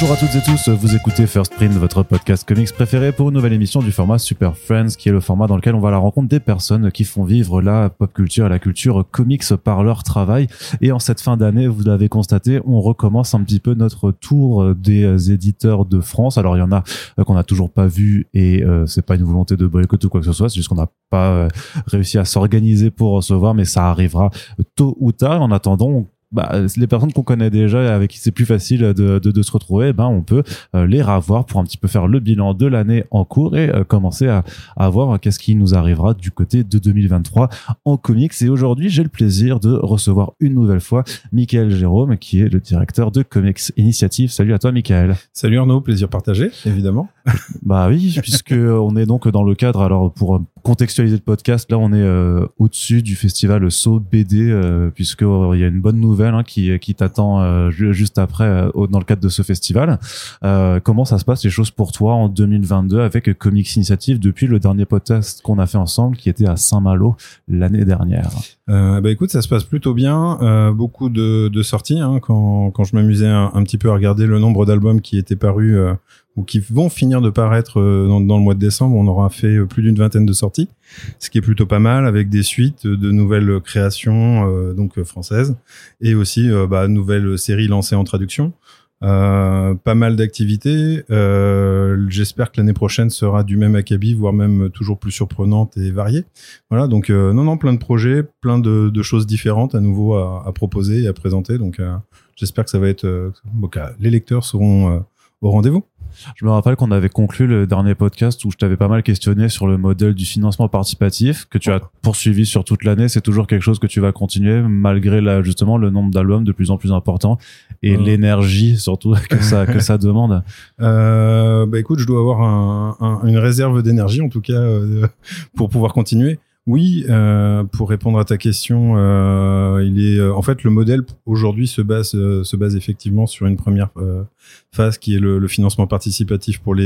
Bonjour à toutes et tous, vous écoutez First Print, votre podcast comics préféré pour une nouvelle émission du format Super Friends, qui est le format dans lequel on va à la rencontre des personnes qui font vivre la pop culture et la culture comics par leur travail. Et en cette fin d'année, vous l'avez constaté, on recommence un petit peu notre tour des éditeurs de France. Alors il y en a euh, qu'on n'a toujours pas vu et euh, c'est pas une volonté de boycott ou quoi que ce soit, c'est juste qu'on n'a pas euh, réussi à s'organiser pour recevoir, mais ça arrivera tôt ou tard. En attendant, bah, les personnes qu'on connaît déjà et avec qui c'est plus facile de, de, de, se retrouver, ben on peut euh, les ravoir pour un petit peu faire le bilan de l'année en cours et euh, commencer à, à voir qu'est-ce qui nous arrivera du côté de 2023 en comics. Et aujourd'hui, j'ai le plaisir de recevoir une nouvelle fois Michael Jérôme, qui est le directeur de Comics Initiative. Salut à toi, Michael. Salut Arnaud, plaisir partagé, évidemment. bah oui, puisque on est donc dans le cadre, alors pour contextualiser le podcast, là on est euh, au-dessus du festival So BD, puisque il y a une bonne nouvelle Hein, qui, qui t'attend euh, juste après euh, dans le cadre de ce festival. Euh, comment ça se passe les choses pour toi en 2022 avec Comics Initiative depuis le dernier podcast qu'on a fait ensemble qui était à Saint-Malo l'année dernière? Euh, bah écoute, ça se passe plutôt bien. Euh, beaucoup de, de sorties. Hein, quand, quand je m'amusais un, un, petit peu à regarder le nombre d'albums qui étaient parus euh, qui vont finir de paraître dans, dans, le mois de décembre, on aura fait plus d'une vingtaine de sorties, ce qui est plutôt pas mal, avec des suites de nouvelles créations donc françaises et aussi bah, nouvelles séries lancées en traduction. Euh, pas mal d'activités. Euh, J'espère que l'année prochaine sera du même acabit, voire même toujours plus surprenante et variée. Voilà, donc euh, non, non, plein de projets, plein de, choses différentes à nouveau à, proposer et à présenter. Donc euh, j'espère que ça va être, euh, les lecteurs seront au rendez-vous. Je me rappelle qu'on avait conclu le dernier podcast où je t'avais pas mal questionné sur le modèle du financement participatif que tu as poursuivi sur toute l'année. C'est toujours quelque chose que tu vas continuer malgré là justement le nombre d'albums de plus en plus important et euh. l'énergie surtout que ça que ça demande. Euh, bah écoute, je dois avoir un, un, une réserve d'énergie en tout cas euh, pour pouvoir continuer. Oui, euh, pour répondre à ta question, euh, il est euh, en fait le modèle aujourd'hui se base se base effectivement sur une première phase qui est le, financement participatif pour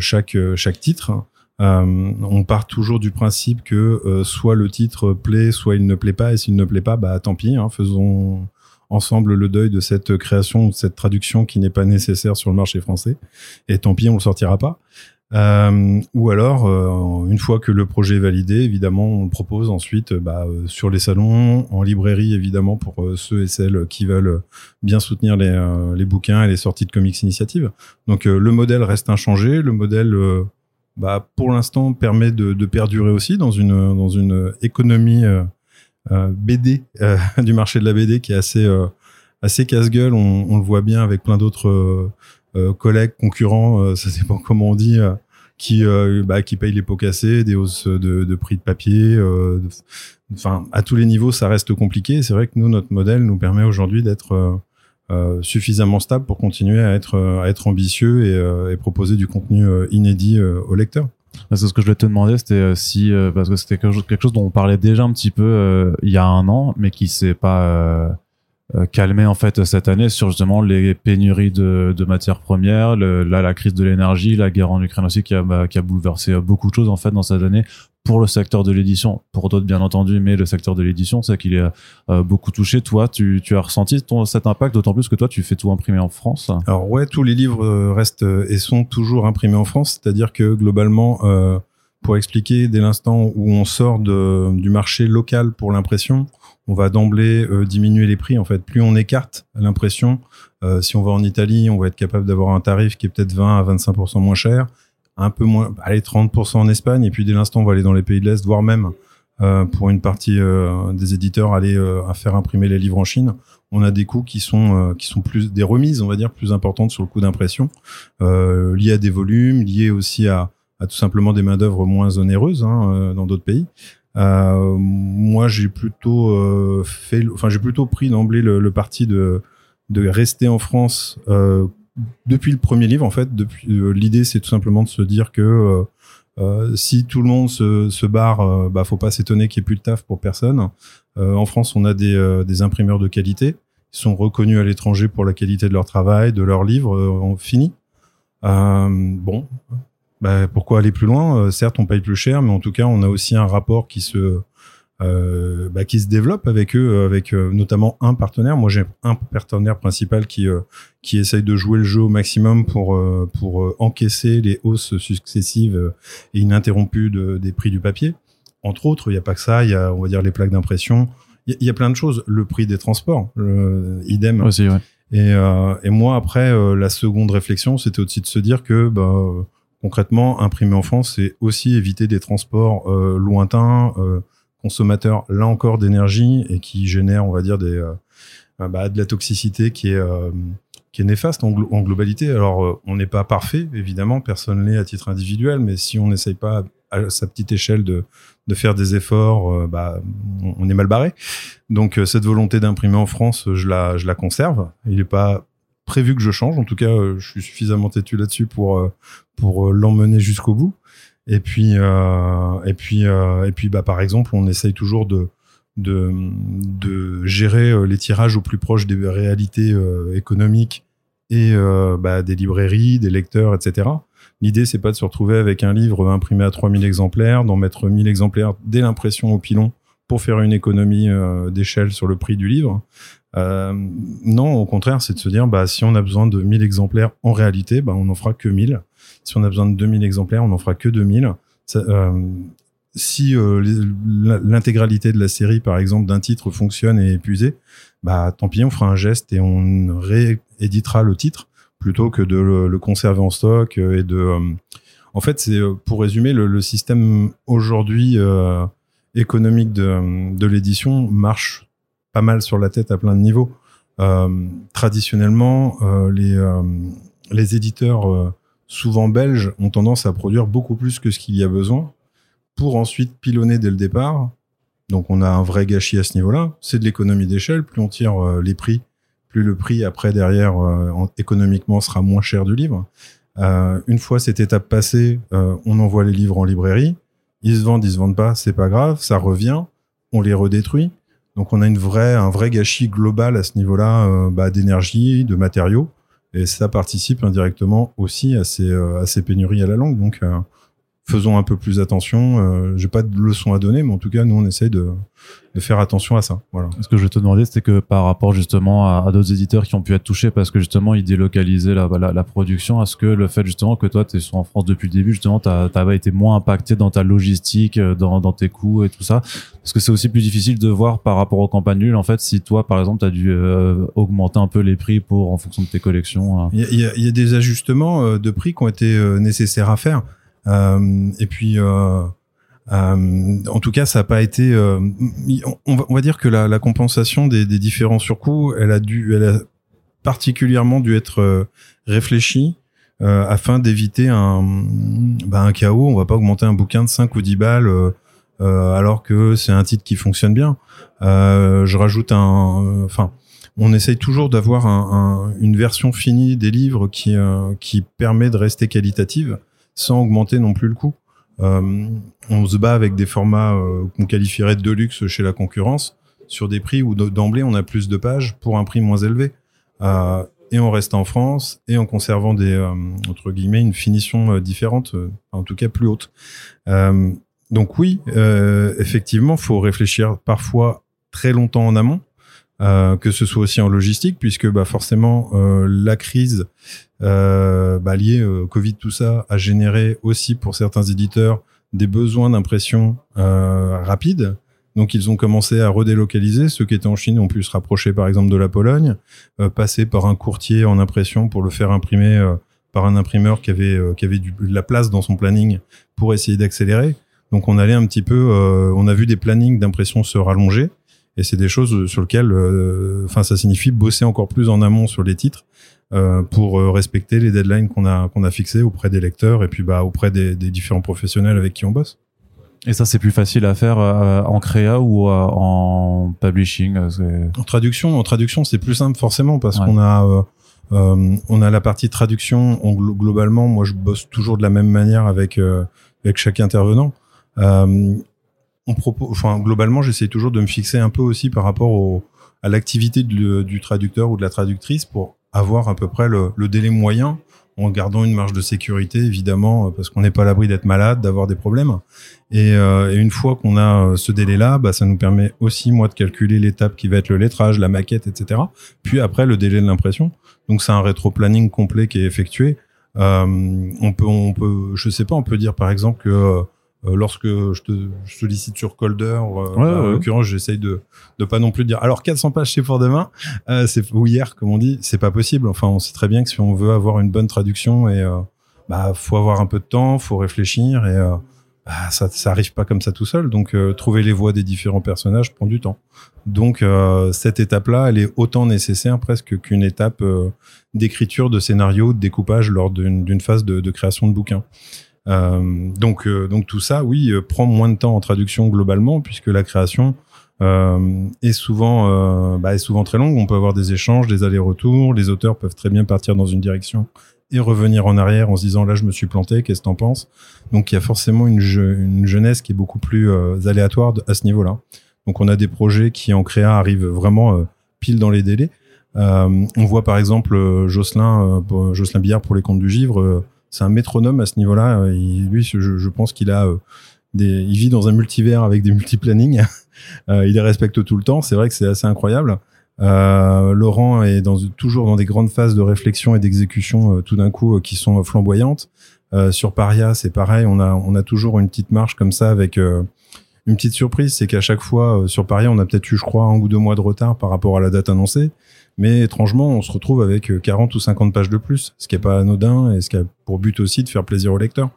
chaque titre. on part toujours du principe que soit le titre plaît, soit il ne plaît pas, et s'il ne plaît pas, bah tant pis, hein, faisons ensemble le deuil de cette création, de cette traduction qui n'est pas nécessaire sur le marché français. Et tant pis, on le sortira pas. Euh, ou alors, euh, une fois que le projet est validé, évidemment, on le propose ensuite bah, euh, sur les salons, en librairie, évidemment, pour ceux et celles qui veulent bien soutenir les, bouquins et les sorties de comics initiative. Donc, le modèle reste inchangé. Le modèle, bah, pour l'instant, permet de, perdurer aussi dans une, économie BD du marché de la BD qui est assez, casse-gueule. On, le voit bien avec plein d'autres collègues, concurrents, euh, ça pas comment on dit, euh, qui bah, qui payent les pots cassés, des hausses de, de prix de papier. Enfin, à tous les niveaux, ça reste compliqué. C'est vrai que nous, notre modèle nous permet aujourd'hui d'être suffisamment stable pour continuer à être à être ambitieux et, et proposer du contenu inédit aux lecteurs. C'est ce que je voulais te demander, c'était si parce que c'était quelque chose dont on parlait déjà un petit peu il y a un an, mais qui s'est pas euh, calmer en fait cette année sur justement les pénuries de, de matières premières, le, là la crise de l'énergie, la guerre en Ukraine aussi qui a, bah, qui a bouleversé beaucoup de choses en fait dans cette année pour le secteur de l'édition, pour d'autres bien entendu, mais le secteur de l'édition, c'est qu'il est euh, beaucoup touché. Toi, tu, tu as ressenti ton, cet impact, d'autant plus que toi, tu fais tout imprimer en France? Alors ouais, tous les livres euh, restent et sont toujours imprimés en France, c'est-à-dire que globalement, euh, pour expliquer, dès l'instant où on sort du marché local pour l'impression, on va d'emblée euh, diminuer les prix. En fait, plus on écarte l'impression, euh, si on va en Italie, on va être capable d'avoir un tarif qui est peut-être 20 à 25% moins cher, un peu moins, allez 30% en Espagne, et puis dès l'instant on va aller dans les pays de l'Est, voire même euh, pour une partie des éditeurs aller faire imprimer les livres en Chine. On a des coûts qui sont qui sont plus des remises, on va dire, plus importantes sur le coût d'impression, liées à des volumes, liées aussi à, tout simplement des main d'œuvre moins onéreuses hein, dans d'autres pays. Euh, moi, j'ai plutôt euh, fait, enfin, j'ai plutôt pris d'emblée le, parti de de rester en France euh, depuis le premier livre. En fait, l'idée, c'est tout simplement de se dire que euh, si tout le monde se, se barre, euh, bah faut pas s'étonner qu'il n'y ait plus de taf pour personne. Euh, en France, on a des, des imprimeurs de qualité. Ils sont reconnus à l'étranger pour la qualité de leur travail, de leurs livres. on finit. bon, bah, pourquoi aller plus loin? Euh, Certes, on paye plus cher, mais en tout cas, on a aussi un rapport qui se euh, bah, qui se développe avec eux, avec euh, notamment un partenaire. Moi, j'ai un partenaire principal qui euh, qui essaye de jouer le jeu au maximum pour pour encaisser les hausses successives et ininterrompues de, des prix du papier. Entre autres, il n'y a pas que ça. Il y a, on va dire, les plaques d'impression. Il y, a plein de choses. Le prix des transports, idem. Aussi, ouais. Et, et moi, après, la seconde réflexion, c'était aussi de se dire que bah, concrètement, imprimer en France, c'est aussi éviter des transports lointains consommateur là encore d'énergie et qui génère, on va dire, des, euh, bah, de la toxicité qui est, euh, néfaste en, globalité. Alors, euh, on n'est pas parfait, évidemment, personne l'est à titre individuel, mais si on n'essaye pas à sa petite échelle de, de faire des efforts, bah, on, est mal barré. Donc, cette volonté d'imprimer en France, je la, je la conserve. Il n'est pas prévu que je change. En tout cas, je suis suffisamment têtu là-dessus pour, pour l'emmener jusqu'au bout. Et puis, euh, et puis, euh, et puis, bah, par exemple, on essaye toujours de, de, de gérer euh, les tirages au plus proche des réalités économiques et bah, des librairies, des lecteurs, etc. L'idée, c'est pas de se retrouver avec un livre imprimé à 3000 exemplaires, d'en mettre 1000 exemplaires dès l'impression au pilon pour faire une économie d'échelle sur le prix du livre. Euh, non, au contraire, c'est de se dire, bah, si on a besoin de 1000 exemplaires en réalité, bah, on n'en fera que 1000. Si on a besoin de 2000 exemplaires, on n'en fera que 2000. Euh, si euh, l'intégralité de la série, par exemple, d'un titre fonctionne et est épuisée, bah, tant pis, on fera un geste et on rééditera le titre plutôt que de le, conserver en stock et de. en fait, c'est pour résumer, le, le système aujourd'hui économique de, de l'édition marche pas mal sur la tête à plein de niveaux. Euh, traditionnellement, euh, les, euh, les éditeurs souvent belges ont tendance à produire beaucoup plus que ce qu'il y a besoin pour ensuite pilonner dès le départ. Donc on a un vrai gâchis à ce niveau-là. C'est de l'économie d'échelle. Plus on tire les prix, plus le prix après derrière économiquement sera moins cher du livre. une fois cette étape passée, on envoie les livres en librairie. Ils se vendent, ils se vendent pas, c'est pas grave, ça revient, on les redétruit. Donc on a une vraie, un vrai gâchis global à ce niveau-là euh, bah, d'énergie, de matériaux, et ça participe indirectement aussi à ces, euh, à ces pénuries à la langue. Donc euh, faisons un peu plus attention. Euh, J'ai pas de leçon à donner, mais en tout cas, nous, on essaye de, de faire attention à ça. Voilà. Ce que je vais te demander, c'était que par rapport justement à, à d'autres éditeurs qui ont pu être touchés parce que justement ils délocalisaient la, la, la production, est-ce que le fait justement que toi tu es en France depuis le début, justement, tu as, été moins impacté dans ta logistique, euh, dans, dans tes coûts et tout ça? Parce que c'est aussi plus difficile de voir par rapport aux campagnes nulles, en fait, si toi, par exemple, tu as dû euh, augmenter un peu les prix pour en fonction de tes collections. Hein. Il y, a, y, a, des ajustements de prix qui ont été nécessaires à faire. Euh, et puis, euh, euh, en tout cas, ça n'a pas été. On va, dire que la, compensation des, différents surcoûts, elle a dû, elle a particulièrement dû être réfléchie afin d'éviter un, bah, chaos. On va pas augmenter un bouquin de 5 ou 10 balles alors que c'est un titre qui fonctionne bien. Je rajoute un, enfin, on essaye toujours d'avoir un, un, une version finie des livres qui qui permet de rester qualitative sans augmenter non plus le coût. Euh, on se bat avec des formats euh, qu'on qualifierait de luxe chez la concurrence sur des prix où d'emblée on a plus de pages pour un prix moins élevé. Euh, et on reste en France et en conservant des entre guillemets une finition différente, en tout cas plus haute. donc oui, effectivement, faut réfléchir parfois très longtemps en amont euh, que ce soit aussi en logistique, puisque bah, forcément euh, la crise euh, bah, liée au Covid, tout ça, a généré aussi pour certains éditeurs des besoins d'impression rapide. Donc ils ont commencé à redélocaliser. Ceux qui étaient en Chine ont pu se rapprocher par exemple de la Pologne, passer par un courtier en impression pour le faire imprimer par un imprimeur qui avait qui avait de la place dans son planning pour essayer d'accélérer. Donc on allait un petit peu, on a vu des plannings d'impression se rallonger. Et c'est des choses sur lesquelles, euh, enfin, ça signifie bosser encore plus en amont sur les titres euh, pour euh, respecter les deadlines qu'on a qu'on a fixées auprès des lecteurs et puis bah auprès des, des différents professionnels avec qui on bosse. Et ça, c'est plus facile à faire en créa ou en publishing En traduction, en traduction, c'est plus simple forcément parce qu'on a on a la partie traduction. On, globalement, moi, je bosse toujours de la même manière avec avec chaque intervenant on propose, enfin, globalement, j'essaie toujours de me fixer un peu aussi par rapport au, à l'activité du, traducteur ou de la traductrice pour avoir à peu près le, délai moyen en gardant une marge de sécurité, évidemment, parce qu'on n'est pas à l'abri d'être malade, d'avoir des problèmes. Et, et une fois qu'on a ce délai-là, bah, ça nous permet aussi, moi, de calculer l'étape qui va être le lettrage, la maquette, etc. Puis après, le délai de l'impression. Donc, c'est un rétro-planning complet qui est effectué. on peut, on peut, je sais pas, on peut dire par exemple que euh, lorsque je te sollicite sur Colder, euh, bah, en l'occurrence, j'essaye de de pas non plus dire. Alors 400 pages c'est pour demain, euh, c'est ou hier comme on dit, c'est pas possible. Enfin, on sait très bien que si on veut avoir une bonne traduction et euh, bah faut avoir un peu de temps, faut réfléchir et bah, ça ça arrive pas comme ça tout seul. Donc trouver les voix des différents personnages prend du temps. Donc cette étape-là, elle est autant nécessaire presque qu'une étape d'écriture de scénario, de découpage lors d'une phase de, de création de bouquin. Euh, donc, euh, donc tout ça, oui, euh, prend moins de temps en traduction globalement, puisque la création est souvent, bah, est souvent très longue. On peut avoir des échanges, des allers-retours. Les auteurs peuvent très bien partir dans une direction et revenir en arrière en se disant là je me suis planté, qu'est-ce que t'en penses? Donc il y a forcément une, une, jeunesse qui est beaucoup plus aléatoire à ce niveau-là. Donc on a des projets qui en créa arrivent vraiment pile dans les délais. on voit par exemple Jocelyn, Jocelyn Billard pour les contes du givre c'est un métronome à ce niveau-là. Euh, lui, je, pense qu'il a euh, il vit dans un multivers avec des multiplanning. euh, il les respecte tout le temps. C'est vrai que c'est assez incroyable. Laurent est toujours dans des grandes phases de réflexion et d'exécution tout d'un coup qui sont flamboyantes. sur Paria, c'est pareil. On a toujours une petite marche comme ça avec une petite surprise, c'est qu'à chaque fois sur Paria, on a peut-être eu, je crois, un ou deux mois de retard par rapport à la date annoncée. Mais étrangement, on se retrouve avec 40 euh, ou 50 pages de plus, ce qui est pas anodin et ce qui a pour but aussi de faire plaisir au lecteur.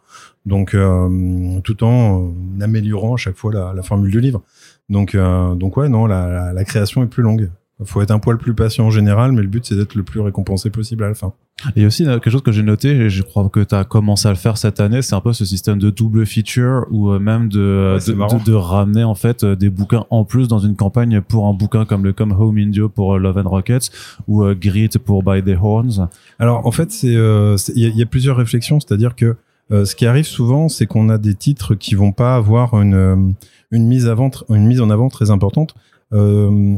Donc, euh, tout en euh, améliorant à chaque fois la, formule du livre. Donc, donc ouais, non, la, création est plus longue. Il faut être un poil plus patient en général, mais le but c'est d'être le plus récompensé possible à la fin. Et aussi quelque chose que j'ai noté, et je crois que tu as commencé à le faire cette année, c'est un peu ce système de double feature ou euh, même de, de, ramener en fait euh, des bouquins en plus dans une campagne pour un bouquin comme le Come Home Indio pour euh, Love and Rockets ou Grit pour By the Horns. Alors en fait, c'est il y, a plusieurs réflexions, c'est-à-dire que ce qui arrive souvent, c'est qu'on a des titres qui vont pas avoir une une mise avant une mise en avant très importante. Euh,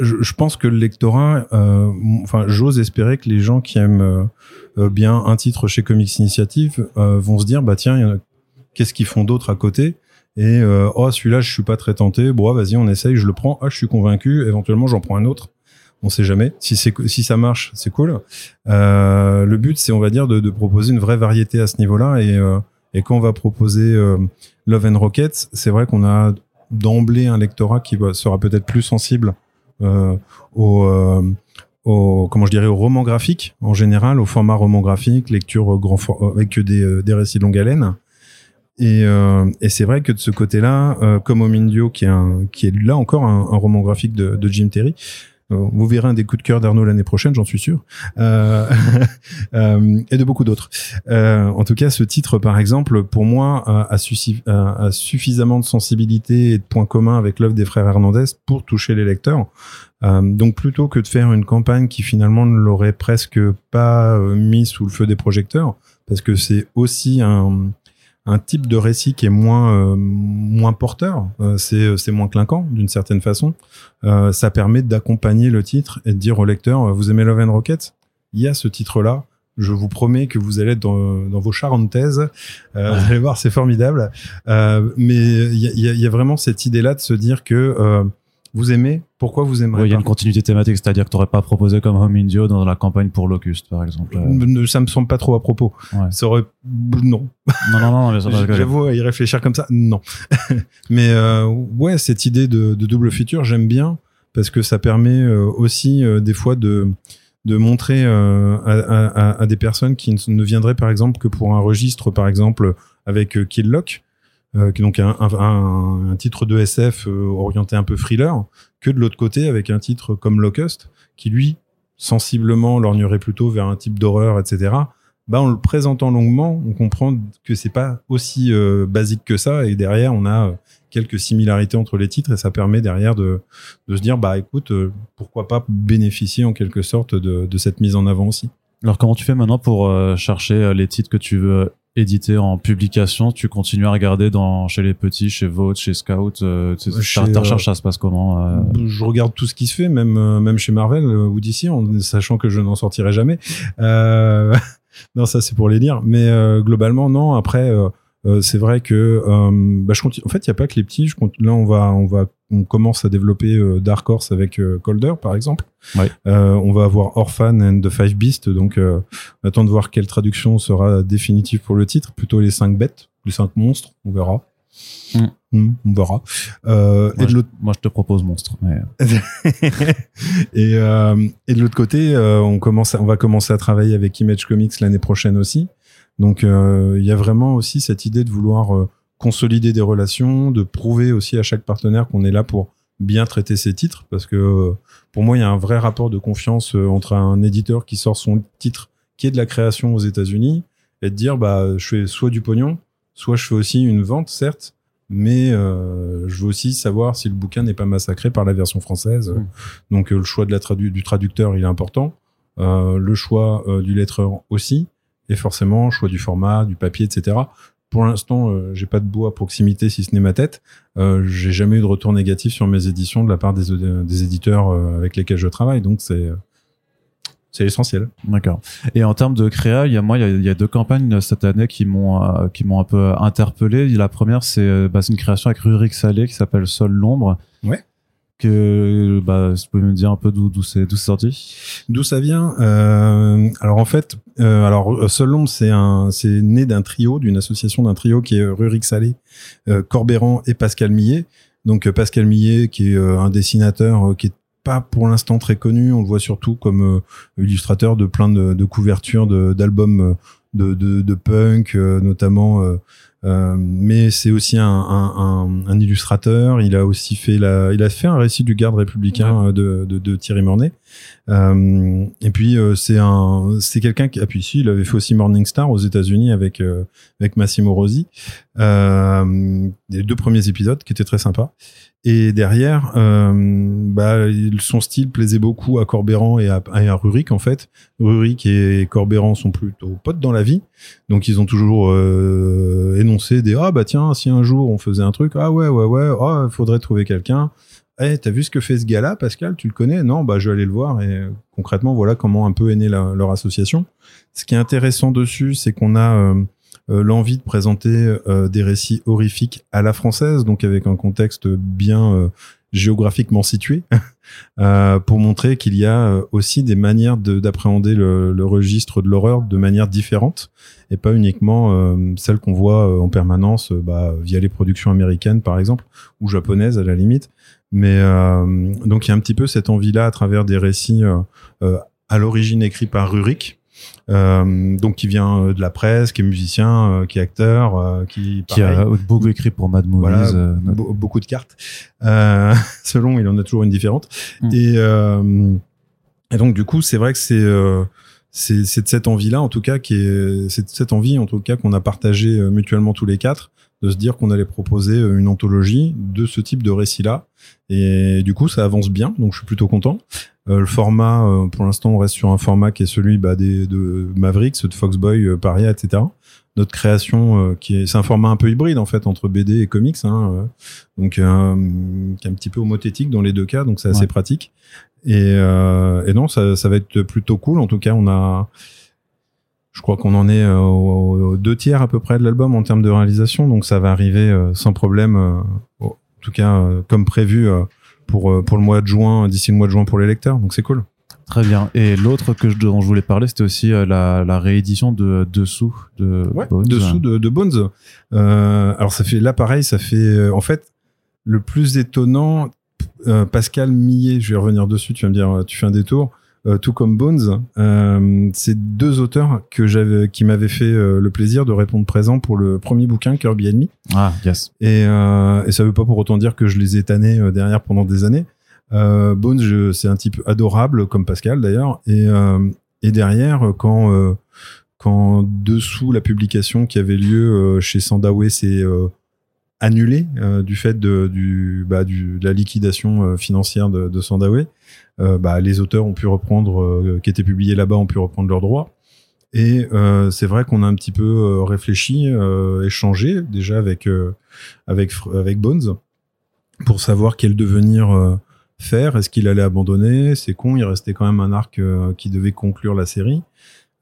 je, pense que le lectorat, euh, enfin, j'ose espérer que les gens qui aiment euh, euh, bien un titre chez Comics Initiative vont se dire, bah tiens, qu'est-ce qu'ils font d'autre à côté? Et oh, celui-là, je suis pas très tenté. Bon, vas-y, on essaye, je le prends. Ah, je suis convaincu. Éventuellement, j'en prends un autre. On sait jamais. Si ça marche, c'est cool. le but, c'est on va dire de, proposer une vraie variété à ce niveau-là. Et, quand on va proposer Love and Rockets, c'est vrai qu'on a d'emblée un lectorat qui va, sera peut-être plus sensible au, euh, au, comment je dirais, au roman graphique en général, au format roman graphique, lecture grand avec des, des récits de longue haleine. Et, euh, et c'est vrai que de ce côté-là, euh, comme Omindio, qui est, qui est là encore un, un roman graphique de, de Jim Terry, euh, vous verrez un des coups de cœur d'Arnaud l'année prochaine, j'en suis sûr, euh, euh, et de beaucoup d'autres. en tout cas, ce titre, par exemple, pour moi, a, a, suffisamment de sensibilité et de points communs avec l'œuvre des frères Hernandez pour toucher les lecteurs. donc, plutôt que de faire une campagne qui finalement ne l'aurait presque pas mis sous le feu des projecteurs, parce que c'est aussi un un type de récit qui est moins euh, moins porteur, euh, c'est euh, c'est moins clinquant d'une certaine façon. ça permet d'accompagner le titre et de dire au lecteur vous aimez Love and Rockets? Il y a ce titre là. Je vous promets que vous allez être dans, dans vos charentaises. Vous allez voir, c'est formidable. mais il y a, y a, vraiment cette idée là de se dire que vous aimez, pourquoi vous aimez Il y a une continuité thématique, c'est-à-dire que tu n'aurais pas proposé comme Home Indio dans la campagne pour Locust, par exemple. Ça me semble pas trop à propos. Ça aurait... Non. Non, non, non, J'avoue, y réfléchir comme ça, non. mais euh, ouais, cette idée de, de double feature, j'aime bien, parce que ça permet euh, aussi euh, des fois de de montrer euh, à, à, à, des personnes qui ne viendraient par exemple que pour un registre, par exemple avec Kill Lock, euh, qui est donc un, un, un, titre de SF euh, orienté un peu thriller, que de l'autre côté avec un titre comme Locust, qui lui, sensiblement, lorgnerait plutôt vers un type d'horreur, etc. Bah, en le présentant longuement, on comprend que c'est pas aussi euh, basique que ça, et derrière, on a quelques similarités entre les titres, et ça permet derrière de, de se dire, bah écoute, pourquoi pas bénéficier en quelque sorte de, de cette mise en avant aussi. Alors comment tu fais maintenant pour chercher les titres que tu veux édité en publication, tu continues à regarder dans chez les petits, chez Vote, chez Scout. Euh, ta, ta recherche, ça se passe comment euh Je regarde tout ce qui se fait, même euh, même chez Marvel ou DC, en sachant que je n'en sortirai jamais. Euh, non, ça c'est pour les lire. Mais euh, globalement, non. Après, euh, c'est vrai que euh, bah, je continue. En fait, il y a pas que les petits. Je continue- Là, on va, on va, on commence à développer euh, Dark Horse avec Colder, par exemple. Ouais. On va avoir Orphan and the Five Beasts. Donc, on attend de voir quelle traduction sera définitive pour le titre. Plutôt les cinq bêtes, les cinq monstres. On verra. Mm. Mm, on verra. Euh, Moi, et de je, moi, je te propose monstre. Mais... et, euh, et de l'autre côté, euh, on commence, à- on va commencer à travailler avec Image Comics l'année prochaine aussi. Donc euh, il y a vraiment aussi cette idée de vouloir euh, consolider des relations, de prouver aussi à chaque partenaire qu'on est là pour bien traiter ses titres, parce que euh, pour moi il y a un vrai rapport de confiance entre un éditeur qui sort son titre qui est de la création aux États-Unis et de dire bah je fais soit du pognon, soit je fais aussi une vente certes, mais euh, je veux aussi savoir si le bouquin n'est pas massacré par la version française. Mm. Donc euh, le choix de la tradu- du traducteur il est important, euh, le choix du lettreur aussi, et forcément choix du format, du papier, etc. Pour l'instant, euh, j'ai pas de beau à proximité si ce n'est ma tête. Euh, j'ai jamais eu de retour négatif sur mes éditions de la part des, des éditeurs euh, avec lesquels je travaille, donc c'est c'est l'essentiel. D'accord. Et en termes de créa, il y a moi, il y a, il y a deux campagnes euh, cette année qui m'ont euh, qui m'ont un peu interpellé. La première, c'est euh, bah, une création avec Rurik Salé qui s'appelle Sol l'ombre. Ouais. Que bah, vous me dire un peu d'où d'où c'est d'où sorti? D'où ça vient euh, Alors en fait, euh, alors Seul c'est un, c'est né d'un trio, d'une association d'un trio qui est euh, Rurik Salé, euh, Corbéran et Pascal Millet. Donc euh, Pascal Millet, qui est euh, un dessinateur qui est pas pour l'instant très connu, on le voit surtout comme illustrateur de plein de, de couvertures de- d'albums euh, de, de, de punk, notamment. Euh, mais c'est aussi un, un, un, un illustrateur. Il a aussi fait la, il a fait un récit du garde républicain euh, de, de, de Thierry Mornay. Euh, et puis euh, c'est un, c'est quelqu'un qui, ah puis si, il avait fait aussi Morning Star aux États-Unis avec euh, avec Massimo Rosi. Les deux premiers épisodes qui étaient très sympas. Et derrière, bah, son style plaisait beaucoup à Corbéran et à, Rurik en fait. Rurik et Corbéran sont plutôt potes dans la vie, donc ils ont toujours énoncé des ah bah tiens si un jour on faisait un truc ah ouais ouais ouais ah faudrait trouver quelqu'un. Eh, t'as vu ce que fait ce gars-là, Pascal? Tu le connais? Non, bah je vais aller le voir. Et euh, concrètement, voilà comment un peu est née leur association. Ce qui est intéressant dessus, c'est qu'on a euh, euh, l'envie de présenter des récits horrifiques à la française, donc avec un contexte bien géographiquement situé, pour montrer qu'il y a aussi des manières de- d'appréhender le, le registre de l'horreur de manière différente, et pas uniquement celle qu'on voit en permanence bah, via les productions américaines, par exemple, ou japonaises à la limite. Mais euh, donc il y a un petit peu cette envie-là à travers des récits euh, euh, à l'origine écrits par Rurik, euh, donc qui vient de la presse, qui est musicien, euh, qui est acteur, euh, qui, Qui pareil, a beaucoup écrit pour Mad Movies. Voilà, be- beaucoup de cartes. Selon, il en a toujours une différente. Mm. Et, et donc du coup, c'est vrai que c'est c'est de cette envie-là, en tout cas, qui est c'est de cette envie, en tout cas, qu'on a partagé euh, mutuellement tous les quatre, de se dire qu'on allait proposer euh, une anthologie de ce type de récit-là. Et du coup, ça avance bien, donc je suis plutôt content. Euh, le format, euh, pour l'instant, on reste sur un format qui est celui bah, des, de Mavericks, de Foxboy, euh, Paria, etc. Notre création, euh, qui est, c'est un format un peu hybride en fait entre BD et comics, hein, donc euh, qui est un petit peu homothétique dans les deux cas, donc c'est assez Ouais. pratique. Et, euh, et non, ça, ça va être plutôt cool. En tout cas, on a, je crois qu'on en est euh, aux, deux tiers à peu près de l'album en termes de réalisation, donc ça va arriver euh, sans problème. en tout cas, comme prévu pour pour le mois de juin, d'ici le mois de juin pour les lecteurs. Donc c'est cool. Très bien. Et l'autre que je, dont je voulais parler, c'était aussi la, la réédition de Dessous de Bones. dessous de, de Bones. Euh, alors ça fait là pareil, ça fait en fait le plus étonnant. Euh, Pascal Millet, je vais revenir dessus. Tu vas me dire, tu fais un détour. Euh, tout comme Bones, euh, c'est deux auteurs que j'avais, qui m'avaient fait euh, le plaisir de répondre présent pour le premier bouquin Kirby Enemy. Ah, yes. Et, et ça veut pas pour autant dire que je les ai tannés derrière pendant des années. Bones, c'est un type adorable, comme Pascal d'ailleurs. Et, et derrière, quand, quand dessous la publication qui avait lieu chez Sandaway s'est annulée euh, du fait de, du, bah, du, de la liquidation euh, financière de, de Sandaway, euh, bah, les auteurs ont pu reprendre, qui étaient publiés là-bas, ont pu reprendre leurs droits. Et c'est vrai qu'on a un petit peu réfléchi, échangé déjà avec avec avec Bones pour savoir quel devenir faire. Est-ce qu'il allait abandonner? C'est con, il restait quand même un arc qui devait conclure la série.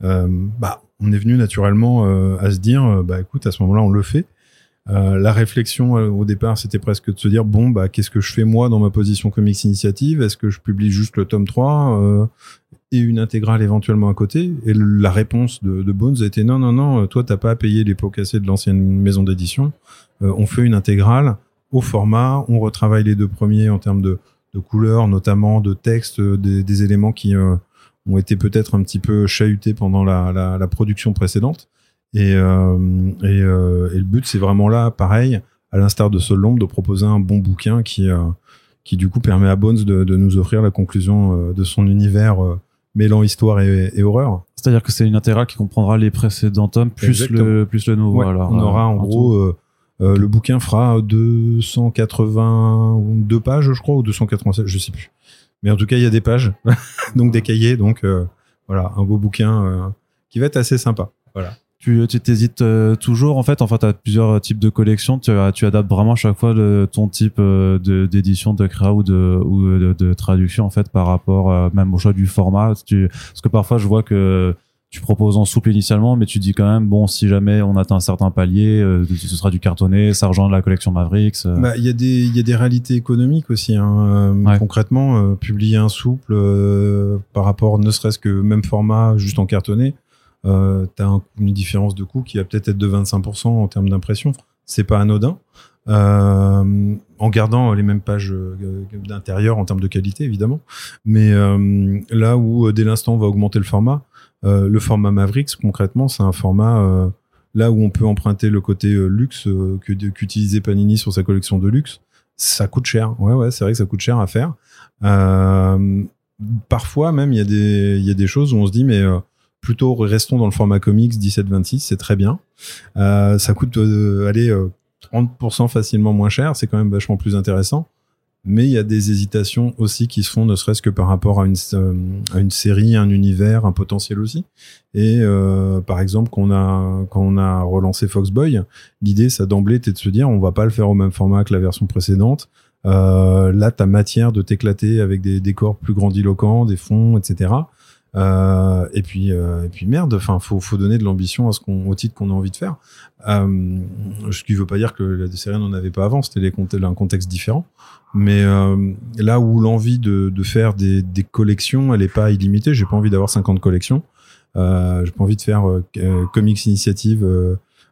bah, on est venu naturellement à se dire, bah écoute, à ce moment-là, on le fait. La réflexion au départ, c'était presque de se dire bon bah qu'est-ce que je fais moi dans ma position Comics Initiative? Est-ce que je publie juste le tome 3 et une intégrale éventuellement à côté? Et la réponse de, de Bones été non non non, toi t'as pas à payer les pots cassés de l'ancienne maison d'édition. on fait une intégrale au format, on retravaille les deux premiers en termes de, de couleurs, notamment de texte, des, des éléments qui ont été peut-être un petit peu chahutés pendant la, la, la production précédente. Et, euh, et, euh, et, le but, c'est vraiment là, pareil, à l'instar de Sol Lombe, de proposer un bon bouquin qui, euh, qui du coup permet à Bones de, de nous offrir la conclusion de son univers mêlant histoire et, et horreur. C'est-à-dire que c'est une intégrale qui comprendra les précédents tomes plus le plus le nouveau. alors, on aura en gros le bouquin fera 282 pages, je crois, ou 287, je sais plus. Mais en tout cas, il y a des pages, donc des cahiers, donc voilà, un beau bouquin qui va être assez sympa. Voilà. Tu t'hésites euh, toujours en fait. Enfin, tu as plusieurs types de collections. Tu, tu adaptes vraiment à chaque fois le, ton type d'édition, de, créa ou de, ou de, traduction en fait par rapport même au choix du format. Tu, parce que parfois, je vois que tu proposes en souple initialement, mais tu dis quand même, bon, si jamais on atteint un certain palier, euh, ce sera du cartonné, ça rejoint la collection Mavericks. Euh. Bah, il y a des, y a des réalités économiques aussi. Hein. Euh, concrètement, publier un souple par rapport, ne serait-ce que même format, juste en cartonné, euh, t'as un, une différence de coût qui va peut-être être de 25% en termes d'impression. C'est pas anodin. en gardant les mêmes pages d'intérieur en termes de qualité évidemment, mais là où dès l'instant on va augmenter le format, euh, le format Mavericks, concrètement, c'est un format euh, là où on peut emprunter le côté euh, luxe qu'utilisait Panini sur sa collection de luxe. Ça coûte cher. Ouais, ouais, c'est vrai que ça coûte cher à faire. parfois même, il y a des choses où on se dit, mais plutôt restons dans le format comics 17-26, c'est très bien. ça coûte, allez, 30% facilement moins cher, c'est quand même vachement plus intéressant mais il y a des hésitations aussi qui se font ne serait-ce que par rapport à une, euh, série, un univers, un potentiel aussi. Et euh, par exemple, quand on a, quand on a relancé Foxboy, l'idée, ça d'emblée était de se dire, on va pas le faire au même format que la version précédente. Euh, là, tu as matière de t'éclater avec des décors plus grandiloquents, des fonds, etc. Euh, et puis euh, et puis merde, enfin faut faut donner de l'ambition à ce qu'on au titre qu'on a envie de faire. Euh, ce qui veut pas dire que la série n'en avait pas avant, c'était un contexte différent. Mais euh, là où l'envie de, de faire des, des collections, elle est pas illimitée. J'ai pas envie d'avoir 50 collections. Euh, j'ai pas envie de faire comics initiative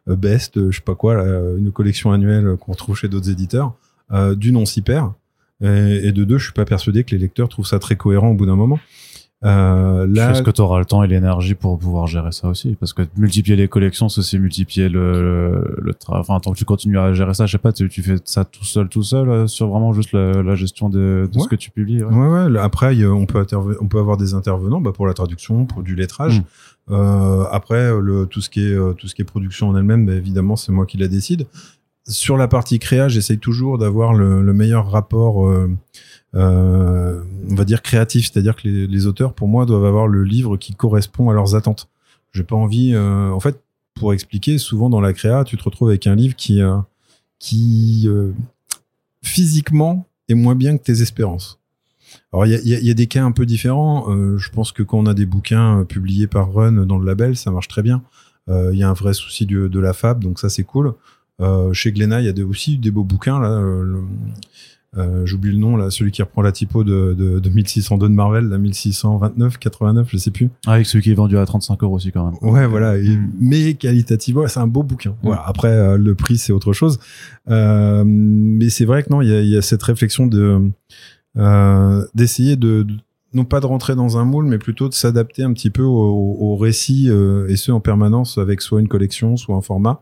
best, je sais pas quoi, une collection annuelle qu'on retrouve chez d'autres éditeurs. D'une on s'y perd. Et, et de deux, je suis pas persuadé que les lecteurs trouvent ça très cohérent au bout d'un moment. Euh, là, Est-ce que tu auras le temps et l'énergie pour pouvoir gérer ça aussi Parce que multiplier les collections, c'est aussi multiplier le, le, travail. Enfin, tant que tu continues à gérer ça, je sais pas, tu, tu fais ça tout seul, tout seul, euh, sur vraiment juste la, la gestion de, de ce que tu publies. Ouais, ouais. ouais. Après, on peut, on peut avoir des intervenants bah, pour la traduction, pour du lettrage. Hmm. Euh, après, le, tout ce qui est tout ce qui est production en elle-même, bah, évidemment, c'est moi qui la décide. Sur la partie créa, j'essaye toujours d'avoir le, le, meilleur rapport. Euh, on va dire créatif, c'est-à-dire que les, auteurs, pour moi, doivent avoir le livre qui correspond à leurs attentes. J'ai pas envie, euh, en fait, pour expliquer, souvent dans la créa, tu te retrouves avec un livre qui, euh, qui physiquement est moins bien que tes espérances. Alors il y a, des cas un peu différents. je pense que quand on a des bouquins publiés par Run dans le label, ça marche très bien. Il y a un vrai souci de, de la fab, donc ça c'est cool. chez Glénat, il y a aussi des beaux bouquins là. Euh, j'oublie le nom là, celui qui reprend la typo de, de, de 1602 de Marvel, la 1629, 89, je sais plus. Ah, avec celui qui est vendu à 35 euros aussi quand même. Ouais, voilà. Hmm. Mais qualitativement, c'est un beau bouquin. Voilà. Après, euh, le prix c'est autre chose. Euh, mais c'est vrai que non, il y a, y a, cette réflexion de euh, d'essayer de, non pas de rentrer dans un moule, mais plutôt de s'adapter un petit peu au, au récit et ce en permanence avec soit une collection, soit un format.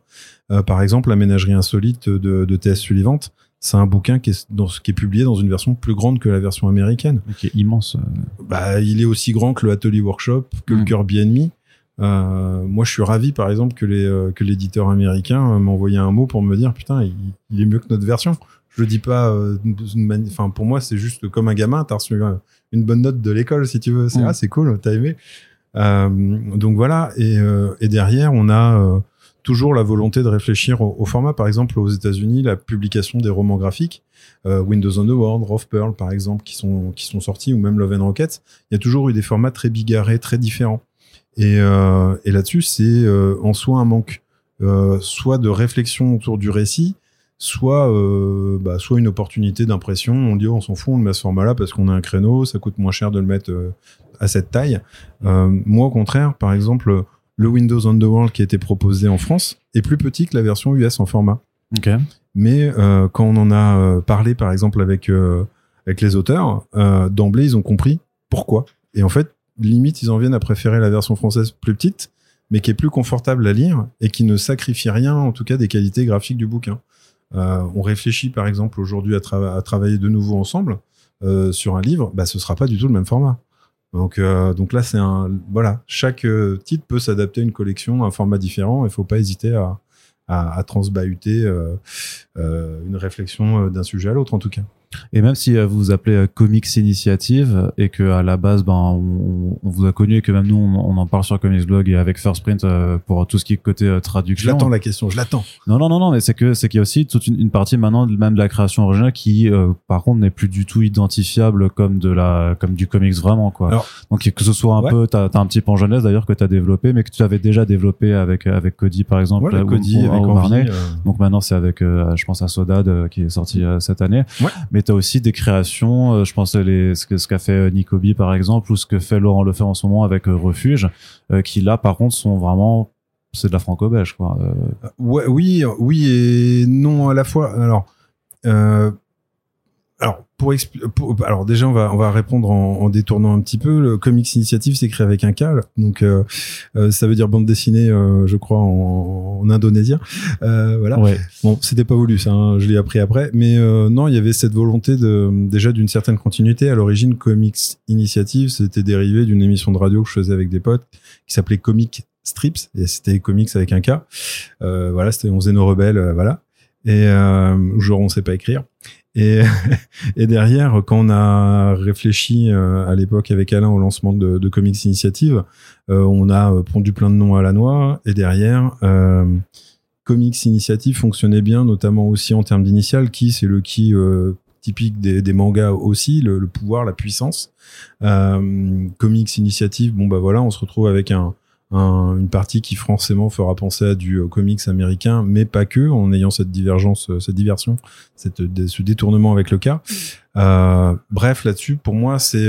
par exemple, la ménagerie insolite de, de TS Sullivante c'est un bouquin qui est, dans, qui est publié dans une version plus grande que la version américaine. Qui est immense. Euh. Bah, il est aussi grand que le Atelier Workshop, que le mm. Kirby Enemy. Euh, moi, je suis ravi, par exemple, que les euh, que l'éditeur américain m'a envoyé un mot pour me dire putain, il, est mieux que notre version. Je le dis pas. Enfin, pour moi, c'est juste comme un gamin. T'as reçu une bonne note de l'école, si tu veux. C'est mm. ah, c'est cool, t'as aimé. donc voilà. Et, et derrière, on a toujours la volonté de réfléchir au, format. Par exemple, aux États-Unis, la publication des romans graphiques, euh, Windows on the World, Rough Pearl, par exemple, qui sont, qui sont sortis, ou même Love and Rockets, il y a toujours eu des formats très bigarrés, très différents. Et, euh, et là-dessus, c'est euh, en soi un manque, euh, soit de réflexion autour du récit, soit, euh, bah, soit une opportunité d'impression. On dit, oh, on s'en fout, on met ce format-là parce qu'on a un créneau, ça coûte moins cher de le mettre à cette taille. Euh, moi, au contraire, par exemple, le Windows Underworld qui a été proposé en France est plus petit que la version US en format. Mais euh, quand on en a euh, parlé, par exemple, avec, euh, avec les auteurs, euh, d'emblée, ils ont compris pourquoi. Et en fait, limite, ils en viennent à préférer la version française plus petite, mais qui est plus confortable à lire et qui ne sacrifie rien, en tout cas, des qualités graphiques du bouquin. On réfléchit, par exemple, aujourd'hui à, à travailler de nouveau ensemble sur un livre, bah, ce sera pas du tout le même format. Donc, euh, donc là, c'est un voilà, chaque euh, titre peut s'adapter à une collection, à un format différent. Il faut pas hésiter à, à, transbahuter euh, une réflexion d'un sujet à l'autre, en tout cas. Et même si euh, vous vous appelez euh, Comics Initiative et que à la base, ben, on, on vous a connu et que même nous, on, on en parle sur Comics Blog et avec First Print euh, pour tout ce qui est côté euh, Je traduction. l'attends la question, je l'attends. Non, non, non, non, mais c'est que c'est qu'il y a aussi toute une, une partie maintenant même de la création originale qui, euh, par contre, n'est plus du tout identifiable comme de la comme du comics vraiment quoi. Alors- Donc que ce soit un Ouais. peu, t'as as un petit pan jeunesse d'ailleurs que t'as développé, mais que tu avais déjà développé avec avec Cody par exemple, Cody avec envie. Euh, Donc maintenant c'est avec, euh, je pense à Sodad euh, qui est sorti euh, cette année. Ouais. Mais t'as aussi des créations, euh, je pense les ce que ce qu'a fait euh, Nicobi par exemple ou ce que fait Laurent Lefebvre en ce moment avec euh, Refuge, qui là par contre sont vraiment c'est de la franco-belge quoi. Ouais, oui, oui et non à la fois. Alors, alors pour, pour- alors déjà on va on va répondre en, en détournant un petit peu. Le Comics Initiative créé avec un K, donc euh, euh, ça veut dire bande dessinée, euh, je crois en, en indonésien. Euh, voilà. ouais. Bon, c'était pas voulu ça, hein, je l'ai appris après, mais euh, non, il y avait cette volonté de déjà d'une certaine continuité. À l'origine, Comics Initiative, c'était dérivé d'une émission de radio que je faisais avec des potes qui s'appelait Comic Strips et c'était comics avec un K. Euh, voilà, c'était on faisait nos rebelles, voilà. Et euh, genre on sait pas écrire. Et, derrière, quand on a réfléchi euh, à l'époque avec Alain au lancement de, Comics Initiative, euh, on a euh, pondu plein de noms à la noix. Et derrière, Comics Initiative fonctionnait bien, notamment aussi en termes d'initiales, qui c'est le qui typique des, mangas aussi, le, le pouvoir, la puissance. Comics Initiative, bon bah voilà, on se retrouve avec un, un- une partie qui forcément fera penser à du euh, comics américain, mais pas que, en ayant cette divergence, euh, cette diversion, cette, ce détournement avec le cas. Euh, bref, là-dessus, pour moi, c'est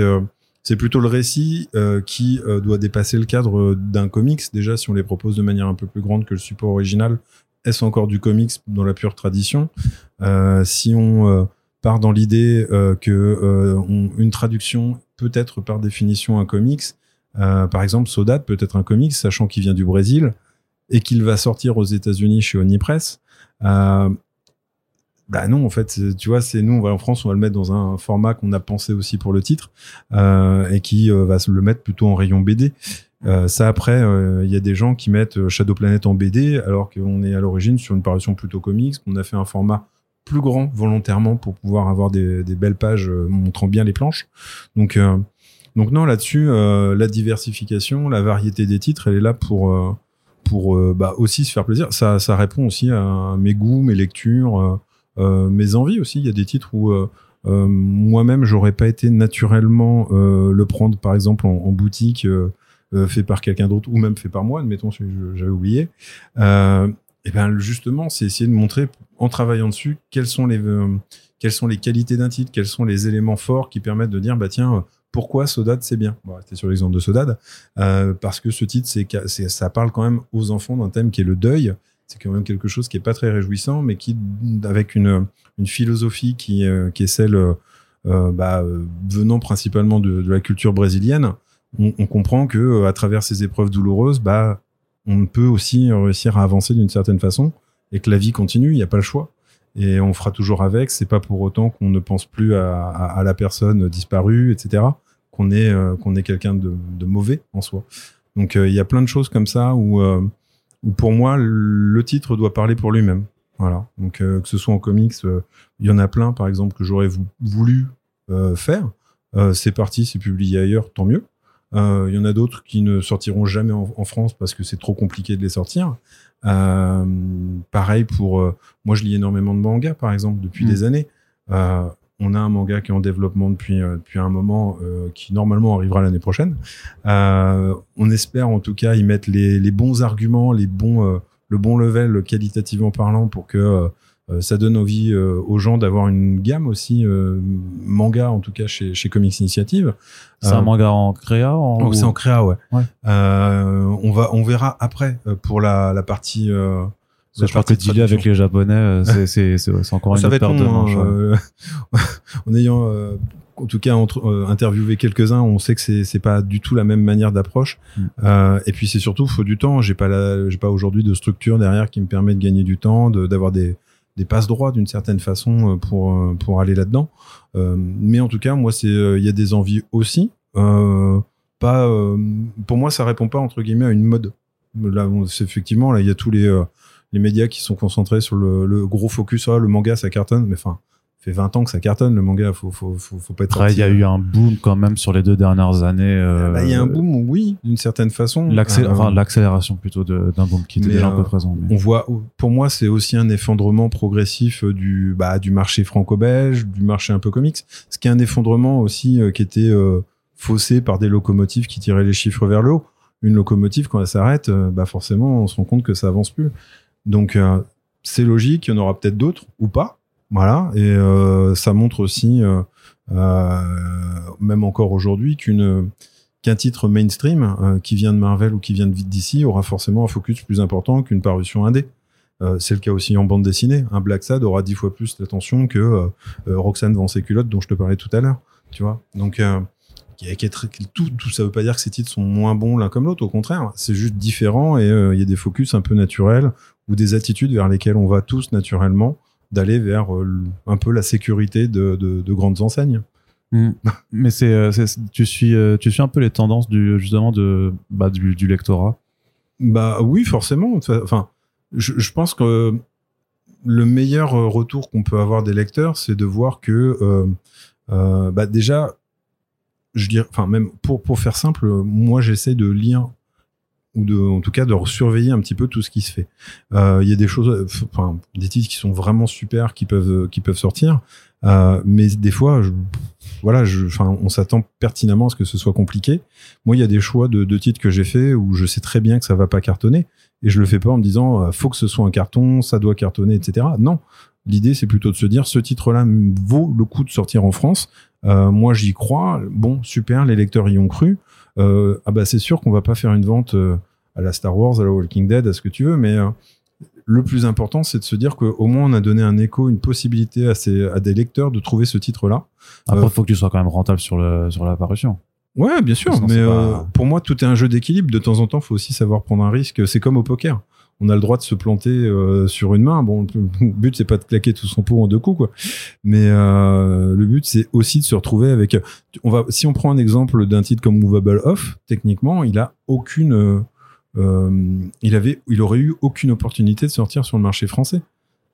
c'est plutôt le récit qui doit dépasser le cadre d'un comics. Déjà, si on les propose de manière un peu plus grande que le support original, est-ce encore du comics dans la pure tradition? Si on part dans l'idée que on- une traduction peut être par définition un comics, euh, par exemple, Sodat peut être un comics, sachant qu'il vient du Brésil et qu'il va sortir aux États-Unis chez Onipress. Euh, bah non, en fait, tu vois, c'est nous, on va en France, on va le mettre dans un format qu'on a pensé aussi pour le titre euh, et qui euh, va le mettre plutôt en rayon BD. Ça après, il y a des gens qui mettent Shadow Planet en BD alors qu'on est à l'origine sur une parution plutôt comics, qu'on a fait un format plus grand volontairement pour pouvoir avoir des, belles pages montrant bien les planches. Donc, donc non, là-dessus, euh, la diversification, la variété des titres, elle est là pour euh, pour euh, bah, aussi se faire plaisir. Ça, ça répond aussi à mes goûts, mes lectures, mes envies aussi. Il y a des titres où moi-même j'aurais pas été naturellement le prendre, par exemple en, boutique, fait par quelqu'un d'autre ou même fait par moi. Admettons, si j'avais oublié. Et ben justement, c'est essayer de montrer en travaillant dessus quelles sont les quelles sont les qualités d'un titre, quels sont les éléments forts qui permettent de dire bah tiens pourquoi Sodad c'est bien. On va rester sur l'exemple de Sodad euh, parce que ce titre ça parle quand même aux enfants d'un thème qui est le deuil. C'est quand même quelque chose qui est pas très réjouissant, mais qui avec une philosophie qui euh, qui est celle euh, bah, venant principalement de, la culture brésilienne. On, comprend que à travers ces épreuves douloureuses, bah on peut aussi réussir à avancer d'une certaine façon et que la vie continue, il n'y a pas le choix. Et on fera toujours avec. C'est pas pour autant qu'on ne pense plus à la personne disparue, etc. Qu'on est, euh, qu'on est quelqu'un de, de mauvais en soi. Donc euh, il y a plein de choses comme ça où, euh, où pour moi le titre doit parler pour lui-même. Voilà. Donc que ce soit en comics, il y en a plein par exemple que j'aurais vou- voulu faire. C'est parti, c'est publié ailleurs, tant mieux. Euh, Il y en a d'autres qui ne sortiront jamais en, en France parce que c'est trop compliqué de les sortir. Euh, pareil pour euh, moi, je lis énormément de mangas, par exemple, depuis Mm. des années. Euh, on a un manga qui est en développement depuis depuis un moment, qui normalement arrivera l'année prochaine. on espère en tout cas y mettre les, les bons arguments, les bons le bon level qualitativement parlant pour que euh, ça donne envie euh, aux gens d'avoir une gamme aussi euh, manga en tout cas chez, chez Comics Initiative. C'est un manga en créa en... C'est en créa ouais. on va on verra après pour la, la partie je crois que dealer avec les japonais c'est c'est encore une paire de manches. en ayant en tout cas entre, interviewé quelques-uns, on sait que c'est c'est pas du tout la même manière d'approche. Mm. Euh, et puis c'est surtout faut du temps. J'ai pas la, j'ai pas aujourd'hui de structure derrière qui me permet de gagner du temps, d'avoir des des passes droits d'une certaine façon euh, pour euh, pour aller là-dedans. Euh, mais en tout cas, moi, c'est il y a des envies aussi. pas pour moi, ça répond pas entre guillemets à une mode. Là, c'est effectivement là, il y a tous les les médias qui sont concentrés sur le, le gros focus. Ah, le manga, ça cartonne. Mais enfin, fait 20 ans que ça cartonne le manga faut faut faut, faut pas être il y a eu un boom quand même sur les deux dernières années euh, bah, il y a un boom oui d'une certaine façon enfin, l'accélération plutôt d'un boom qui était déjà un peu présent on voit pour moi c'est aussi un effondrement progressif du bah du marché franco-belge du marché un peu comics ce qui est un effondrement aussi euh, qui était euh, faussé par des locomotives qui tiraient les chiffres vers le haut une locomotive quand elle s'arrête bah forcément on se rend compte que ça avance plus donc c'est logique il y en aura peut-être d'autres ou pas voilà, et euh, ça montre aussi, euh, euh, même encore aujourd'hui, qu'un titre mainstream qui vient de Marvel ou qui vient de DC aura forcément un focus plus important qu'une parution indé. Euh, c'est le cas aussi en bande dessinée. Un Black Sad aura dix fois plus d'attention que euh, Roxane vend ses culottes dont je te parlais tout à l'heure. Tu vois? Donc, qui qui est très, tout, tout ça veut pas dire que ces titres sont moins bons l'un comme l'autre. Au contraire, c'est juste différent et il y a des focus un peu naturels ou des attitudes vers lesquelles on va tous naturellement d'aller vers euh, un peu la sécurité de, de, grandes enseignes. Hmm. Mais euh, c'est, tu suis, euh, tu suis un peu les tendances du justement de bah, du, du, lectorat? Bah oui, forcément. Enfin, je, je, pense que le meilleur retour qu'on peut avoir des lecteurs, c'est de voir que euh, bah déjà, je dirais, enfin même pour pour faire simple, moi j'essaie de lire ou de, en tout cas de surveiller un petit peu tout ce qui se fait. Euh, il y a des choses, enfin des titres qui sont vraiment super, qui peuvent qui peuvent sortir, euh, mais des fois, je, voilà, je, enfin on s'attend pertinemment à ce que ce soit compliqué. Moi, il y a des choix de, de titres que j'ai fait où je sais très bien que ça va pas cartonner et je le fais pas en me disant euh, faut que ce soit un carton, ça doit cartonner, etc. Non, l'idée c'est plutôt de se dire ce titre-là vaut le coup de sortir en France. Euh, moi, j'y crois. Bon, super, les lecteurs y ont cru. Euh, ah bah c'est sûr qu'on va pas faire une vente euh, à la Star Wars, à la Walking Dead, à ce que tu veux, mais euh, le plus important, c'est de se dire qu'au moins on a donné un écho, une possibilité à, ces, à des lecteurs de trouver ce titre-là. Après, il faut que tu sois quand même rentable sur le sur l'apparition. Ouais, bien sûr, mais pour moi, tout est un jeu d'équilibre. De temps en temps, faut aussi savoir prendre un risque. C'est comme au poker on a le droit de se planter euh, sur une main. Bon, le but c'est pas de claquer tout son pot en deux coups, quoi. Mais euh, le but c'est aussi de se retrouver avec. On va, si on prend un exemple d'un titre comme Movable Off, techniquement, il a aucune, euh, il avait, il aurait eu aucune opportunité de sortir sur le marché français.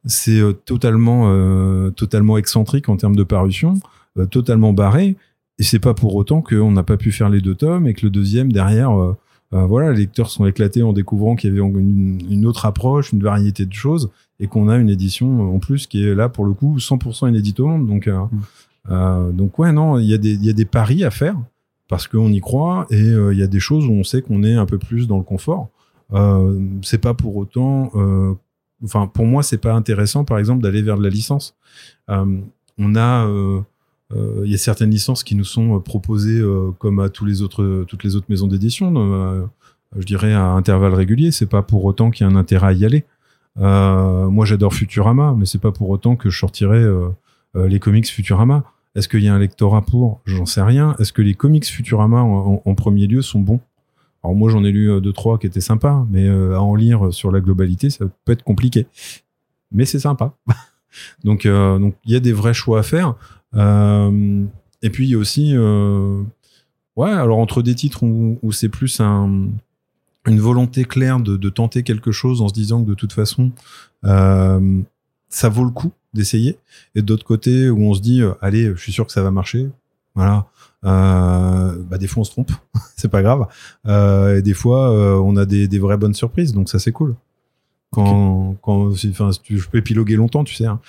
C'est totalement, totalement excentrique en termes de parution, totalement barré. Et c'est pas pour autant qu'on n'a pas pu faire les deux tomes et que le deuxième derrière euh, voilà, les lecteurs sont éclatés en découvrant qu'il y avait une, autre approche, une variété de choses, et qu'on a une édition en plus qui est là pour le coup 100% inédite au monde. Donc, euh, mm. euh, donc ouais, non, il y, a des, y a des paris à faire parce qu'on y croit, et il y a des choses où on sait qu'on est un peu plus dans le confort. c'est pas pour autant, enfin pour moi c'est pas intéressant par exemple d'aller vers de la licence. on a il euh, y a certaines licences qui nous sont euh, proposées euh, comme à tous les autres, toutes les autres maisons d'édition, je dirais à intervalles réguliers. C'est pas pour autant qu'il y a un intérêt à y aller. moi, j'adore Futurama, mais c'est pas pour autant que je sortirais les comics Futurama. Est-ce qu'il y a un lectorat pour? J'en sais rien. Est-ce que les comics Futurama en, premier lieu sont bons? Alors moi j'en ai lu deux trois qui étaient sympas, mais à en lire sur la globalité ça peut être compliqué. Mais c'est sympa. donc donc il y a des vrais choix à faire. Euh, et puis il y a aussi, euh, ouais, alors entre des titres où, c'est plus un, une volonté claire de, tenter quelque chose en se disant que de toute façon, euh, ça vaut le coup d'essayer. Et d'autre côté, où on se dit, euh, allez, je suis sûr que ça va marcher. Voilà. Euh, bah des fois on se trompe, c'est pas grave. Euh, et des fois on a des, des vraies bonnes surprises, donc ça c'est cool. Quand, quand, enfin, tu- je peux épiloguer longtemps, tu sais. hein.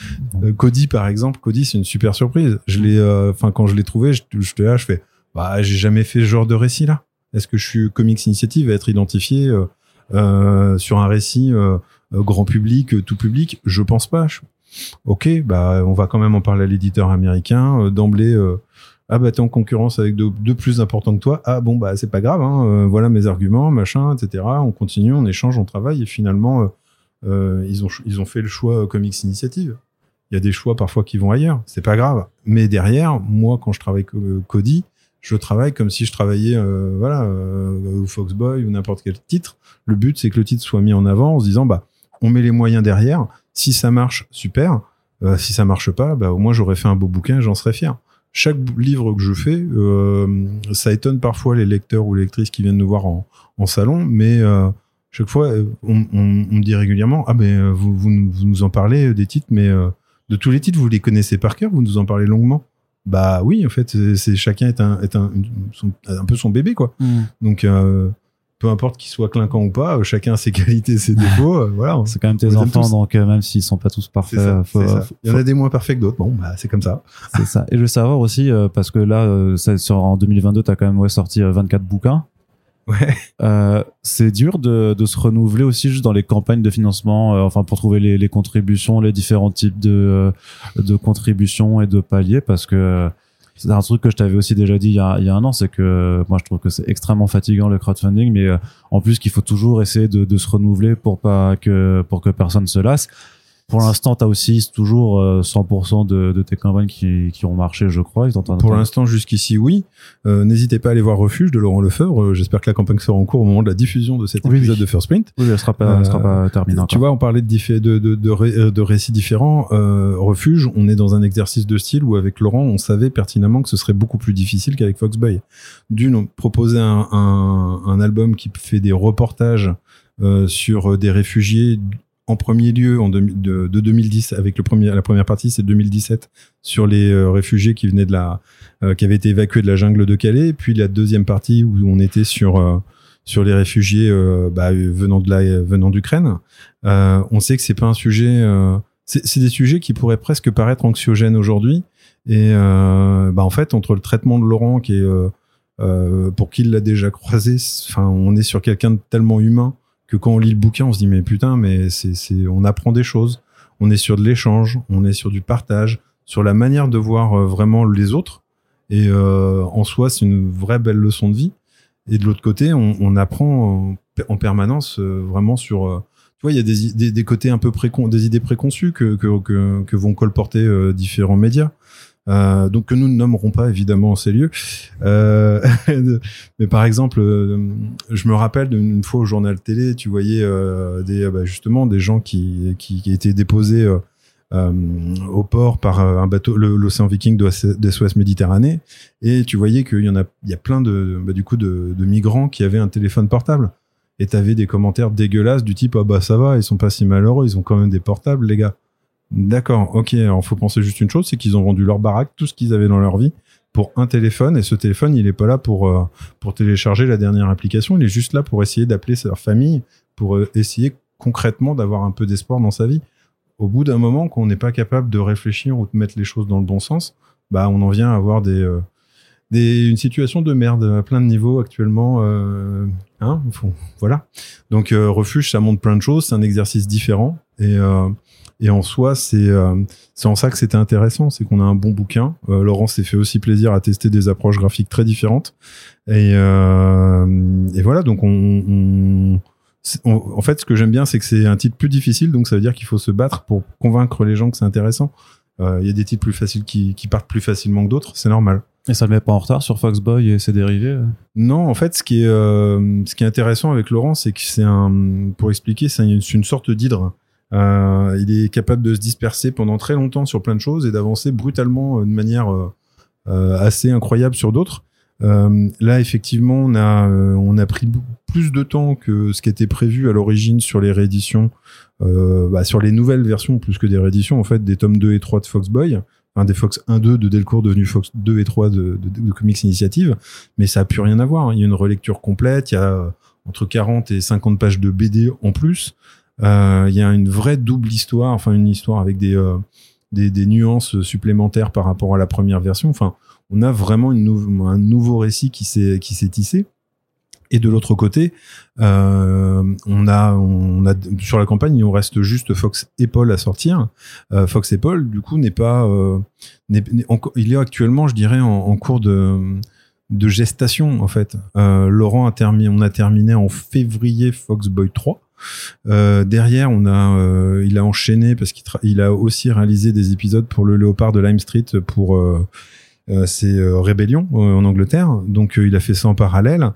Euh, Cody, par exemple, Cody, c'est une super surprise. Je l'ai, euh, enfin, quand je l'ai trouvé, je, je te là, je fais, bah, j'ai jamais fait ce genre de récit là. Est-ce que je suis Comics Initiative à être identifié euh, euh, sur un récit grand public, tout public? Je pense pas. Je- ok, bah, on va quand même en parler à l'éditeur américain euh, d'emblée. euh, ah bah t'es en concurrence avec de, de plus importants que toi. Ah bon bah c'est pas grave. Hein, voilà mes arguments, machin, etc. On continue, on échange, on travaille et finalement euh, ils ont ils ont fait le choix euh, Comics Initiative. Il y a des choix parfois qui vont ailleurs, c'est pas grave. Mais derrière, moi quand je travaille euh, Cody, je travaille comme si je travaillais voilà euh, Foxboy ou n'importe quel titre. Le but c'est que le titre soit mis en avant en se disant bah on met les moyens derrière. Si ça marche, super. Si ça marche pas, bah au moins j'aurais fait un beau bouquin, j'en serais fier. Chaque livre que je fais, ça étonne parfois les lecteurs ou les lectrices qui viennent nous voir en, en salon, mais chaque fois, euh, on, on- on me dit régulièrement Ah, ben, vous, vous, nous- vous nous en parlez euh, des titres, mais euh, de tous les titres, vous les connaissez par cœur, vous nous en parlez longuement. Bah oui, en fait, c'est chacun est un, est un, son- un peu son bébé, quoi. Donc, euh, peu importe qu'il soit clinquant ou pas, chacun a ses qualités, ses défauts. euh, voilà, C'est quand même tes enfants, donc euh, même s'ils sont pas tous parfaits, ça, faut- c'est ça. faut- Il y en a des moins parfaits que d'autres. Bon, bah, c'est comme ça. C'est ça. Et je veux savoir aussi, euh, parce que là, sur, en 2022, tu as quand même ouais, sorti euh, 24 bouquins. Ouais. Euh, c'est dur de, de se renouveler aussi juste dans les campagnes de financement, euh, enfin pour trouver les, les contributions, les différents types de, euh, de contributions et de paliers, parce que euh, c'est un truc que je t'avais aussi déjà dit il y a, il y a un an, c'est que euh, moi je trouve que c'est extrêmement fatigant le crowdfunding, mais en plus qu'il faut toujours essayer de, de se renouveler pour pas que pour que personne se lasse. Pour l'instant, tu as aussi toujours euh, 100% de, de tes campagnes qui, qui ont marché, je crois. Pour l'instant, jusqu'ici, oui. Euh, N'hésitez pas à aller voir Refuge de Laurent Lefebvre. Euh, J'espère que la campagne sera en cours au moment de la diffusion de cet épisode oui. de First Print. Oui, elle sera pas, elle sera pas terminée encore. Tu vois, on parlait de, de, de, de, ré- euh, de récits différents. Euh, Refuge, on est dans un exercice de style où avec Laurent, on savait pertinemment que ce serait beaucoup plus difficile qu'avec Foxboy. D'une, on proposait un, un, un album qui fait des reportages euh, sur des réfugiés en premier lieu en demi- de, de 2010 avec la première partie c'est 2017 sur les euh, réfugiés qui venaient de la euh, qui avaient été évacués de la jungle de Calais. Puis la deuxième partie où on était sur euh, sur les réfugiés bah, venant de la venant d'Ukraine. On sait que c'est pas un sujet c'est des sujets qui pourraient presque paraître anxiogènes aujourd'hui. Et bah en fait entre le traitement de Laurent qui est pour qui il l'a déjà croisé enfin on est sur quelqu'un de tellement humain que quand on lit le bouquin, on se dit mais putain, mais c'est, on apprend des choses. On est sur de l'échange, on est sur du partage, sur la manière de voir euh, vraiment les autres. Et euh, en soi, c'est une vraie belle leçon de vie. Et de l'autre côté, on, apprend en, en permanence euh, vraiment sur. tu vois, il y a des, côtés un peu précon, des idées préconçues que, que, vont colporter différents médias. Euh, donc que nous ne nommerons pas évidemment en ces lieux. Euh, mais par exemple, euh, je me rappelle d'une fois au journal télé, tu voyais des, bah, justement des gens qui, qui, étaient déposés au port par un bateau, l'océan Viking de Méditerranée, et tu voyais qu'il y en a, il y a plein de, bah, du coup, de migrants qui avaient un téléphone portable. Et t'avais des commentaires dégueulasses du type ah bah ça va, ils sont pas si malheureux, ils ont quand même des portables les gars. D'accord, ok. Alors faut penser juste une chose, c'est qu'ils ont vendu leur baraque, tout ce qu'ils avaient dans leur vie, pour un téléphone. Et ce téléphone, il est pas là pour euh, pour télécharger la dernière application. Il est juste là pour essayer d'appeler leur famille, pour euh, essayer concrètement d'avoir un peu d'espoir dans sa vie. Au bout d'un moment, qu'on n'est pas capable de réfléchir ou de mettre les choses dans le bon sens, bah on en vient à avoir des euh, des, une situation de merde à plein de niveaux actuellement. Hein, voilà. Donc refuge, ça montre plein de choses. C'est un exercice différent et et en soi, c'est euh, c'est en ça que c'était intéressant, c'est qu'on a un bon bouquin. Euh, Laurent s'est fait aussi plaisir à tester des approches graphiques très différentes. Et, euh, et voilà, donc on, en fait, ce que j'aime bien, c'est que c'est un titre plus difficile, donc ça veut dire qu'il faut se battre pour convaincre les gens que c'est intéressant. Euh, Il y a des titres plus faciles qui, qui partent plus facilement que d'autres, c'est normal. Et ça le met pas en retard sur Foxboy et ses dérivés Non, en fait, ce qui est, euh, ce qui est intéressant avec Laurent, c'est que c'est un, pour expliquer, c'est une, c'est une sorte d'hydre. Euh, il est capable de se disperser pendant très longtemps sur plein de choses et d'avancer brutalement euh, de manière euh, assez incroyable sur d'autres. Là, effectivement, on a, on a pris plus de temps que ce qui était prévu à l'origine sur les rééditions, bah, sur les nouvelles versions, plus que des rééditions, en fait, des tomes 2 et 3 de Foxboy, des Fox 1-2 de Delcourt devenu Fox 2 et 3 de, de, Comics Initiative, mais ça a plus rien à voir. hein. Il y a une relecture complète, il y a entre 40 et 50 pages de BD en plus. Euh, Il y a une vraie double histoire, enfin une histoire avec des, euh, des, des nuances supplémentaires par rapport à la première version. Enfin, on a vraiment une nou- un nouveau récit qui s'est tissé. Et de l'autre côté, euh, on a, on a sur la campagne, nous reste juste Fox et Paul à sortir. Fox et Paul, du coup, n'est pas, euh, il est actuellement, je dirais, en, cours de, de gestation en fait. Laurent a terminé, on a terminé en février Fox Boy 3. Euh, derrière, on a, euh, il a enchaîné parce qu'il a aussi réalisé des épisodes pour le Léopard de Lime Street pour euh, euh, c'est euh, Rébellion euh, en Angleterre. Donc il a fait ça en parallèle,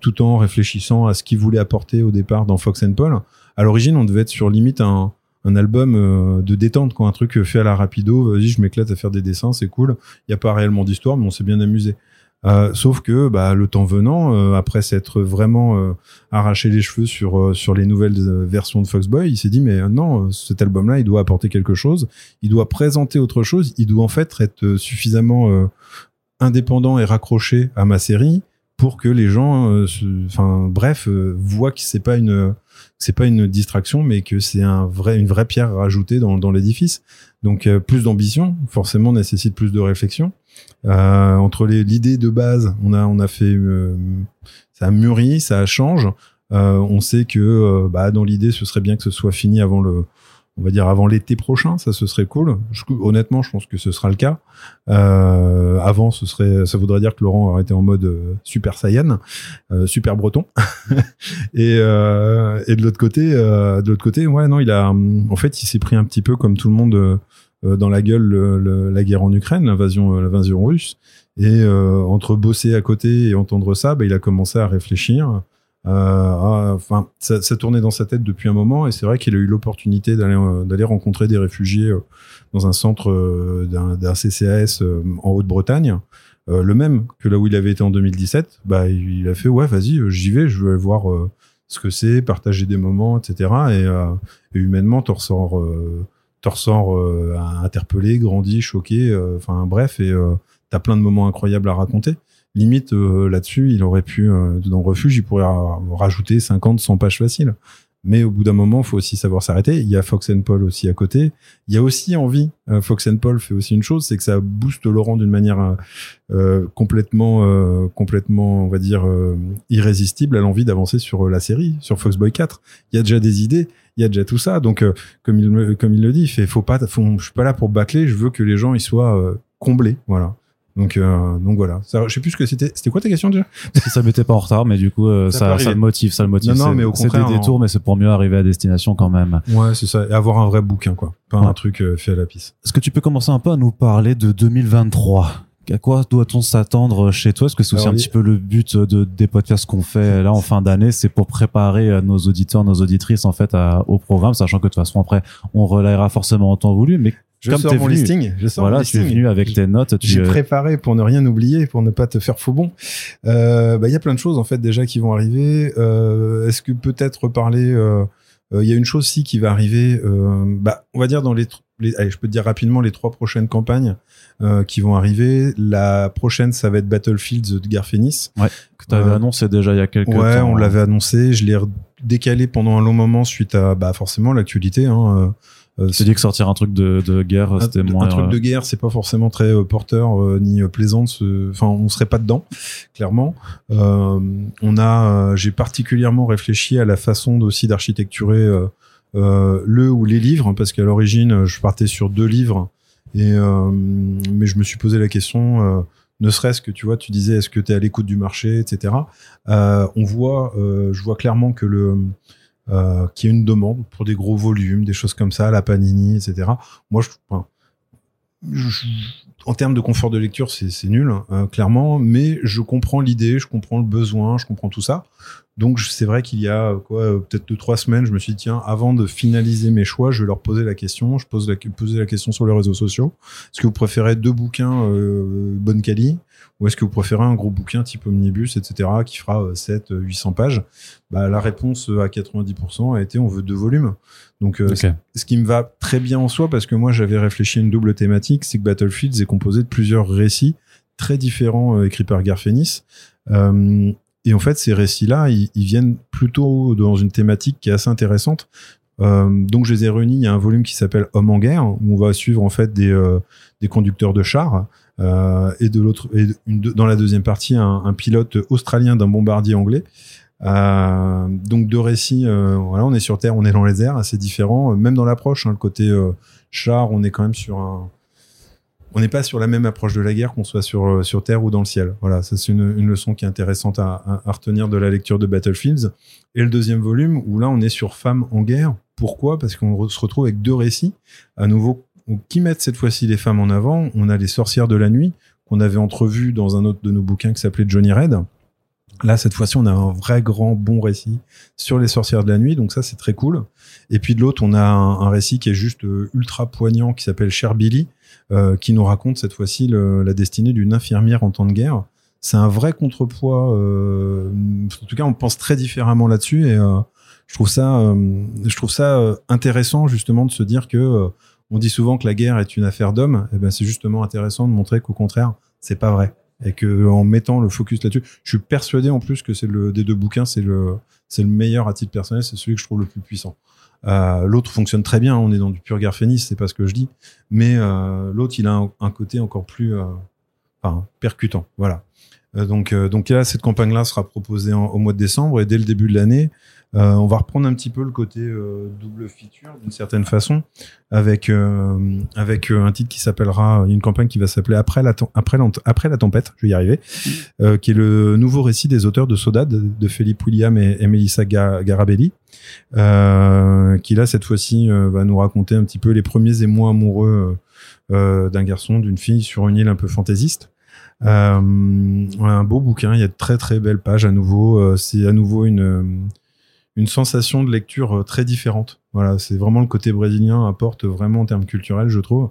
tout en réfléchissant à ce qu'il voulait apporter au départ dans Fox and Paul. À l'origine, on devait être sur limite un, album de détente, quoi, un truc fait à la rapido. Vas-y, je m'éclate à faire des dessins, c'est cool. Il y a pas réellement d'histoire, mais on s'est bien amusé. Euh, sauf que bah, le temps venant, euh, après s'être vraiment euh, arraché les cheveux sur sur les nouvelles versions de Foxboy, il s'est dit mais non, cet album-là, il doit apporter quelque chose, il doit présenter autre chose, il doit en fait être suffisamment indépendant et raccroché à ma série pour que les gens, enfin bref, voient que c'est pas une c'est pas une distraction, mais que c'est un vrai une vraie pierre rajoutée dans l'édifice. Donc plus d'ambition, forcément nécessite plus de réflexion. Euh, entre l'idée de base, on a on a fait euh, ça a mûri, ça change. Euh, on sait que euh, bah, dans l'idée, ce serait bien que ce soit fini avant le, on va dire avant l'été prochain. Ça, ce serait cool. Honnêtement, je pense que ce sera le cas. Euh, avant, ce serait, ça voudrait dire que Laurent aurait été en mode euh, super saiyan, euh, super breton. et, euh, et de l'autre côté, de l'autre côté, ouais, non, il a, en fait, il s'est pris un petit peu comme tout le monde dans la gueule le- le- la guerre en Ukraine, l'invasion, euh, l'invasion russe. Et euh, entre bosser à côté et entendre ça, bah, il a commencé à réfléchir. Euh, Enfin, ça, tournait dans sa tête depuis un moment, et c'est vrai qu'il a eu l'opportunité d'aller euh, d'aller rencontrer des réfugiés euh, dans un centre euh, d'un CCAS euh, en Haute-Bretagne, euh, le même que là où il avait été en 2017. Bah, il a fait ouais, vas-y, euh, j'y vais, je veux voir euh, ce que c'est, partager des moments, etc. Et, euh, et humainement, t'en ressors, ressors euh, interpellé, grandi, choqué. euh, Enfin bref, et euh, t'as plein de moments incroyables à raconter. Limite, euh, là-dessus, il aurait pu, dans Refuge, il pourrait ra- rajouter 50, 100 pages faciles. Mais au bout d'un moment, faut aussi savoir s'arrêter. Il y a Fox and Paul aussi à côté. Il y a aussi envie. euh, Fox and Paul fait aussi une chose, c'est que ça booste Laurent d'une manière euh, euh, complètement, complètement, on va dire, irrésistible à l'envie d'avancer sur la série, sur Foxboy 4. Il y a déjà des idées, il y a déjà tout ça. Donc, comme il me- comme il le dit, il fait, faut pas, je suis pas là pour bâcler. Je veux que les gens ils soient comblés, voilà. Donc, euh, donc voilà. Ça, je sais plus ce que c'était. C'était quoi ta question déjà? Si ça m'était pas en retard, mais du coup, euh, Ça ça, le motive, ça le motive. Non, non, mais au c'est contraire, des en- détours, mais c'est pour mieux arriver à destination quand même. Ouais, c'est ça. Et avoir un vrai bouquin, quoi. Pas Ouais. un truc euh, fait à la pisse. Est-ce que tu peux commencer un peu à nous parler de 2023 à quoi doit-on s'attendre chez toi? Est-ce que c'est aussi Alors, un petit peu le but de, des podcasts qu'on fait là en fin d'année C'est pour préparer euh, nos auditeurs, nos auditrices en fait à- au programme, sachant que de toute façon après on relayera forcément en temps voulu. Mais Je Comme sors mon venu. listing. Je sors voilà, mon tu es listing. venu avec tes notes. Tu, J'ai euh, préparé pour ne rien oublier, pour ne pas te faire faux bon. Euh, bah, Il y a plein de choses en fait déjà qui vont arriver. Euh, Est-ce que peut-être reparler euh, Il y a une chose aussi qui va arriver. bah, on va dire dans les, allez, je peux te dire rapidement les trois prochaines campagnes qui vont arriver. La prochaine, ça va être Battlefields de Garfénis. que t'avais euh, annoncé déjà il y a quelques temps. Ouais, on l'avait annoncé. Je l'ai décalé pendant un long moment suite à bah forcément l'actualité. Hein, euh, euh, Tu dis que sortir un truc de, de guerre, un, c'était un moins. truc euh, de guerre, c'est pas forcément très euh, porteur euh, ni euh, plaisant. Enfin, on serait pas dedans, clairement. Euh, on a, euh, j'ai particulièrement réfléchi à la façon aussi d'architecturer euh, euh, le ou les livres, parce qu'à l'origine, euh, je partais sur deux livres, et euh, mais je me suis posé la question. euh, ne serait-ce que tu vois, tu disais, est-ce que tu es à l'écoute du marché, etc. Euh, on voit, euh, je vois clairement que le euh, qu'il une demande pour des gros volumes, des choses comme ça, la Panini, etc. Moi, en termes de confort de lecture, c'est nul, hein, clairement, mais je comprends l'idée, je comprends le besoin, je comprends tout ça. Donc, c'est vrai qu'il y a euh, euh, peut-être deux trois semaines, je me suis dit tiens, avant de finaliser mes choix, je vais leur poser la question. Je pose la, poser la question sur les réseaux sociaux. Est-ce que vous préférez deux bouquins euh, bonne quali? Ou est-ce que vous préférez un gros bouquin type omnibus, etc., qui fera euh, 7 euh, 800 pages? Bah, La réponse euh, à 90% a été on veut deux volumes. Donc, euh, ce qui me va très bien en soi parce que moi j'avais réfléchi à une double thématique, c'est que Battlefields est composé de plusieurs récits très différents euh, écrits par Garfénis. Euh, et en fait, ces récits-là, ils, ils viennent plutôt dans une thématique qui est assez intéressante. donc je les ai réunis. Il y a un volume qui s'appelle Homme en guerre où on va suivre en fait des des conducteurs de chars et de l'autre dans la deuxième partie un, pilote australien d'un bombardier anglais. Euh, donc deux récits, euh, voilà, on est sur Terre, on est dans les airs, assez différents, même dans l'approche. Hein, le côté char, on est quand même sur un, on n'est pas sur la même approche de la guerre qu'on soit sur, euh, sur Terre ou dans le ciel. Voilà, ça c'est une, une, leçon qui est intéressante à, retenir de la lecture de Battlefields. Et le deuxième volume, où là on est sur femmes en guerre. Pourquoi? Parce qu'on se retrouve avec deux récits, à nouveau, qui mettent cette fois-ci les femmes en avant. On a les sorcières de la nuit, qu'on avait entrevues dans un autre de nos bouquins qui s'appelait Johnny Red. Là, cette fois-ci, on a un vrai grand bon récit sur les sorcières de la nuit, donc ça, c'est très cool. Et puis de l'autre, on a un, récit qui est juste euh, ultra poignant, qui s'appelle Cher Billy, euh, qui nous raconte cette fois-ci la destinée d'une infirmière en temps de guerre. C'est un vrai contrepoids. Euh, en tout cas, on pense très différemment là-dessus, et je trouve ça, je trouve ça intéressant justement de se dire que on dit souvent que la guerre est une affaire d'hommes. Et eh ben, c'est justement intéressant de montrer qu'au contraire, c'est pas vrai et que en mettant le focus là-dessus, je suis persuadé en plus que c'est le des deux bouquins, c'est le c'est le meilleur à titre personnel, c'est celui que je trouve le plus puissant. Euh, l'autre fonctionne très bien, on est dans du pur guerre fénix, c'est pas ce que je dis, mais euh, l'autre il a un, côté encore plus euh, percutant, voilà. Donc donc là cette campagne là sera proposée au mois de décembre et dès le début de l'année, euh, on va reprendre un petit peu le côté euh, double feature d'une certaine façon avec euh, avec un titre qui s'appellera une campagne qui va s'appeler après la après après la tempête, je vais y arriver, qui est le nouveau récit des auteurs de Soda de, Philippe William et, et Melissa Garabelli, qui là cette fois-ci va nous raconter un petit peu les premiers émois amoureux d'un garçon, d'une fille sur une île un peu fantaisiste. Un beau bouquin, il y a de très très belles pages à nouveau. c'est à nouveau une une sensation de lecture euh, très différente. Voilà, c'est vraiment le côté brésilien apporte vraiment en termes culturels, je trouve.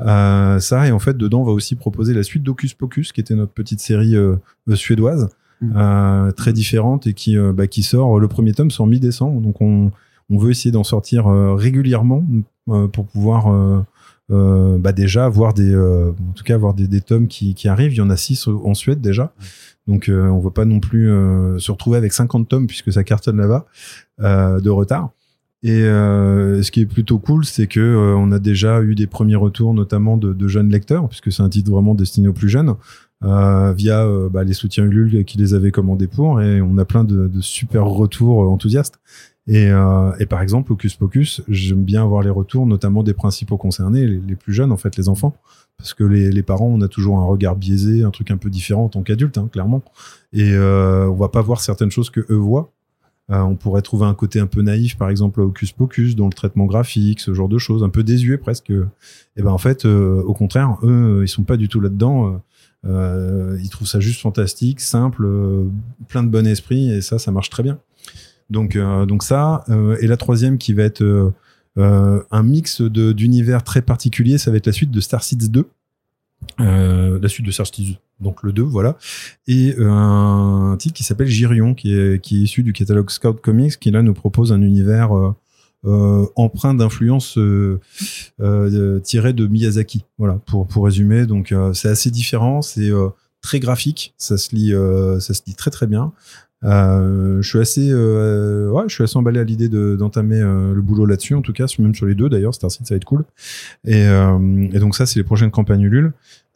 Euh, ça et en fait dedans on va aussi proposer la suite d'Ocus Pocus, qui était notre petite série euh, euh suédoise, mmh. euh, très différente et qui bah, qui sort. Le premier tome sort mi-décembre, donc on on veut essayer d'en sortir régulièrement pour pouvoir bah déjà avoir des en tout cas avoir des, des tomes qui, qui arrivent. Il y en a six en Suède déjà. Donc euh, on ne va pas non plus euh, se retrouver avec 50 tomes puisque ça cartonne là-bas euh, de retard. Et ce qui est plutôt cool, c'est que on a déjà eu des premiers retours, notamment de, de jeunes lecteurs, puisque c'est un titre vraiment destiné aux plus jeunes, via bah, les soutiens Ulule qui les avaient commandés pour, et on a plein de, de super retours enthousiastes. Et, et, par exemple, Ocus Pocus, j'aime bien avoir les retours, notamment des principaux concernés, les, plus jeunes en fait, les enfants, parce que les, parents, on a toujours un regard biaisé, un truc un peu différent en tant qu'adulte, hein, clairement. Et euh, on va pas voir certaines choses que eux voient. Euh, on pourrait trouver un côté un peu naïf, par exemple, à Hocus Pocus, dans le traitement graphique, ce genre de choses, un peu désuet presque. Et ben en fait, euh, au contraire, eux, ils sont pas du tout là-dedans. Euh, ils trouvent ça juste fantastique, simple, euh, plein de bon esprit, et ça, ça marche très bien. Donc, donc ça. et la troisième qui va être euh, un mix d'univers très particulier. Ça va être la suite de Star Seeds 2. Euh, la suite de Star Seeds, donc le 2, voilà. Et euh, un titre qui s'appelle Girion, qui est, issu du catalogue Scout Comics, qui là nous propose un univers euh, euh empreint d'influence euh, tirée de Miyazaki. Voilà, pour, pour résumer. Donc c'est assez différent, c'est très graphique, ça se lit, ça se lit très très bien. Euh, je suis assez, euh, ouais, je suis assez emballé à l'idée d'entamer euh, le boulot là-dessus, en tout cas, même sur les deux d'ailleurs. Star City, ça va être cool. Et, et donc ça, c'est les prochaines campagnes Ulule.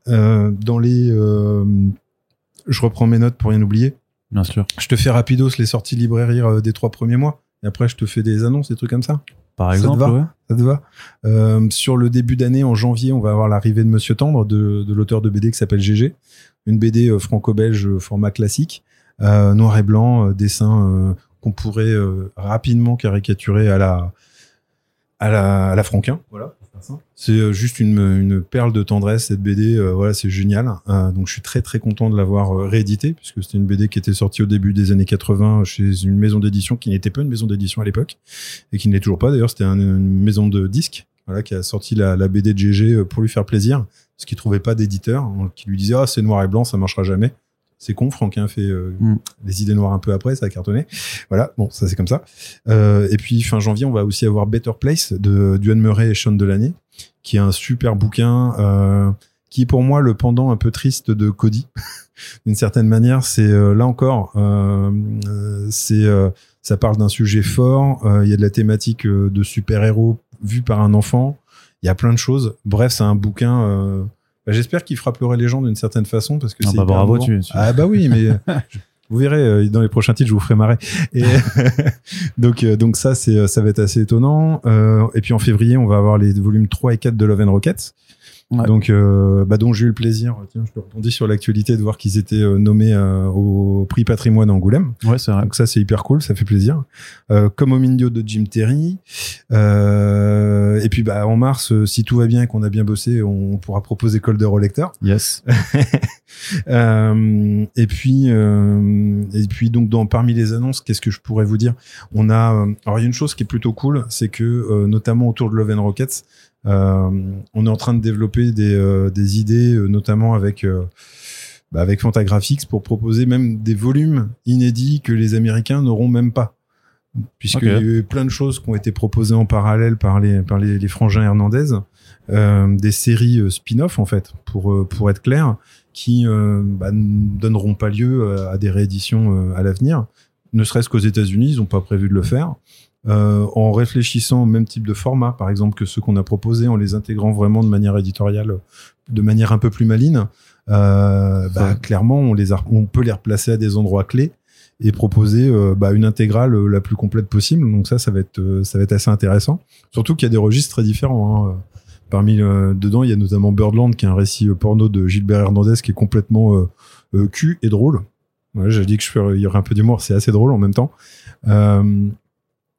Dans les, je reprends mes notes pour rien oublier. Bien sûr. Je te fais rapidos les sorties librairies des trois premiers mois. Et après, je te fais des annonces, des trucs comme ça. Par exemple, ça te va, ouais. ça te va euh, Sur le début d'année, en janvier, on va avoir l'arrivée de Monsieur Tendre, de, de l'auteur de BD qui s'appelle GG, une BD franco-belge format classique, noir et blanc, euh, dessin euh, qu'on pourrait rapidement caricaturer à la à la, à la Franquin. Voilà. C'est juste une, une, perle de tendresse cette BD. Euh, voilà, c'est génial. Euh, donc je suis très très content de l'avoir euh, réédité puisque c'était une BD qui était sortie au début des années 80 chez une maison d'édition qui n'était pas une maison d'édition à l'époque et qui ne l'est toujours pas. D'ailleurs, c'était une maison de disques. Voilà, qui a sorti la, la BD de GG pour lui faire plaisir, parce qu'il trouvait pas d'éditeur, hein, qui lui disait ah c'est noir et blanc, ça marchera jamais. C'est con, Franquin fait euh, mm. les idées noires un peu après, ça a cartonné. Voilà, bon, ça c'est comme ça. Euh, et puis fin janvier, on va aussi avoir Better Place de Duane Murray et Sean Delaney, qui est un super bouquin, euh, qui est pour moi le pendant un peu triste de Cody. D'une certaine manière, c'est euh, là encore, euh, c'est ça parle d'un sujet fort. euh, Il y a de la thématique euh, de super-héros vue par un enfant. Il y a plein de choses. Bref, c'est un bouquin. Euh, bah, J'espère qu'il fera pleurer les gens d'une certaine façon parce que Ah c'est bah bravo, tu- tu- Ah bah oui, mais je- vous verrez euh, dans les prochains titres, je vous ferai marrer. Et donc euh, donc ça c'est ça va être assez étonnant. Euh, et puis en février, on va avoir les volumes 3 et 4 de Love and Rockets. Ouais. Donc, euh, bah donc j'ai eu le plaisir, tiens, je te rebondis sur l'actualité de voir qu'ils étaient euh, nommés euh, au prix Patrimoine Angoulême. Ouais, c'est vrai. Donc ça c'est hyper cool, ça fait plaisir. Euh, comme au Mindio de Jim Terry. Euh, et puis bah en mars, si tout va bien et qu'on a bien bossé, on pourra proposer Colder au lecteur. Yes. Et puis euh, et puis donc dans parmi les annonces, qu'est-ce que je pourrais vous dire? On a alors il y a une chose qui est plutôt cool, c'est que euh, notamment autour de Love and Rockets, on est en train de développer des, euh, des idées, euh, notamment avec euh, bah, avec Fantagraphics pour proposer même des volumes inédits que les Américains n'auront même pas. Puisqu'il y a eu plein de choses qui ont été proposées en parallèle par les, par les, les frangins Hernandez, euh, des séries euh, spin-off en fait, pour, euh, pour être clair, qui euh, bah, ne donneront pas lieu euh, à des rééditions euh, à l'avenir, ne serait-ce qu'aux États-Unis, ils n'ont pas prévu de le faire. Euh, en réfléchissant au même type de format, par exemple, que ceux qu'on a proposés, en les intégrant vraiment de manière éditoriale, de manière un peu plus maline, euh, bah, Ouais. clairement, on, les a- on peut les replacer à des endroits clés et proposer euh, bah, une intégrale la plus complète possible. Donc ça, ça va être, ça va être assez intéressant. Surtout qu'il y a des registres très différents. hein. Parmi dedans, il y a notamment Birdland, qui est un récit porno de Gilbert Hernandez, qui est complètement cul et drôle. Ouais, j'ai dit que je ferais- il y aurait un peu d'humour, c'est assez drôle en même temps. Euh,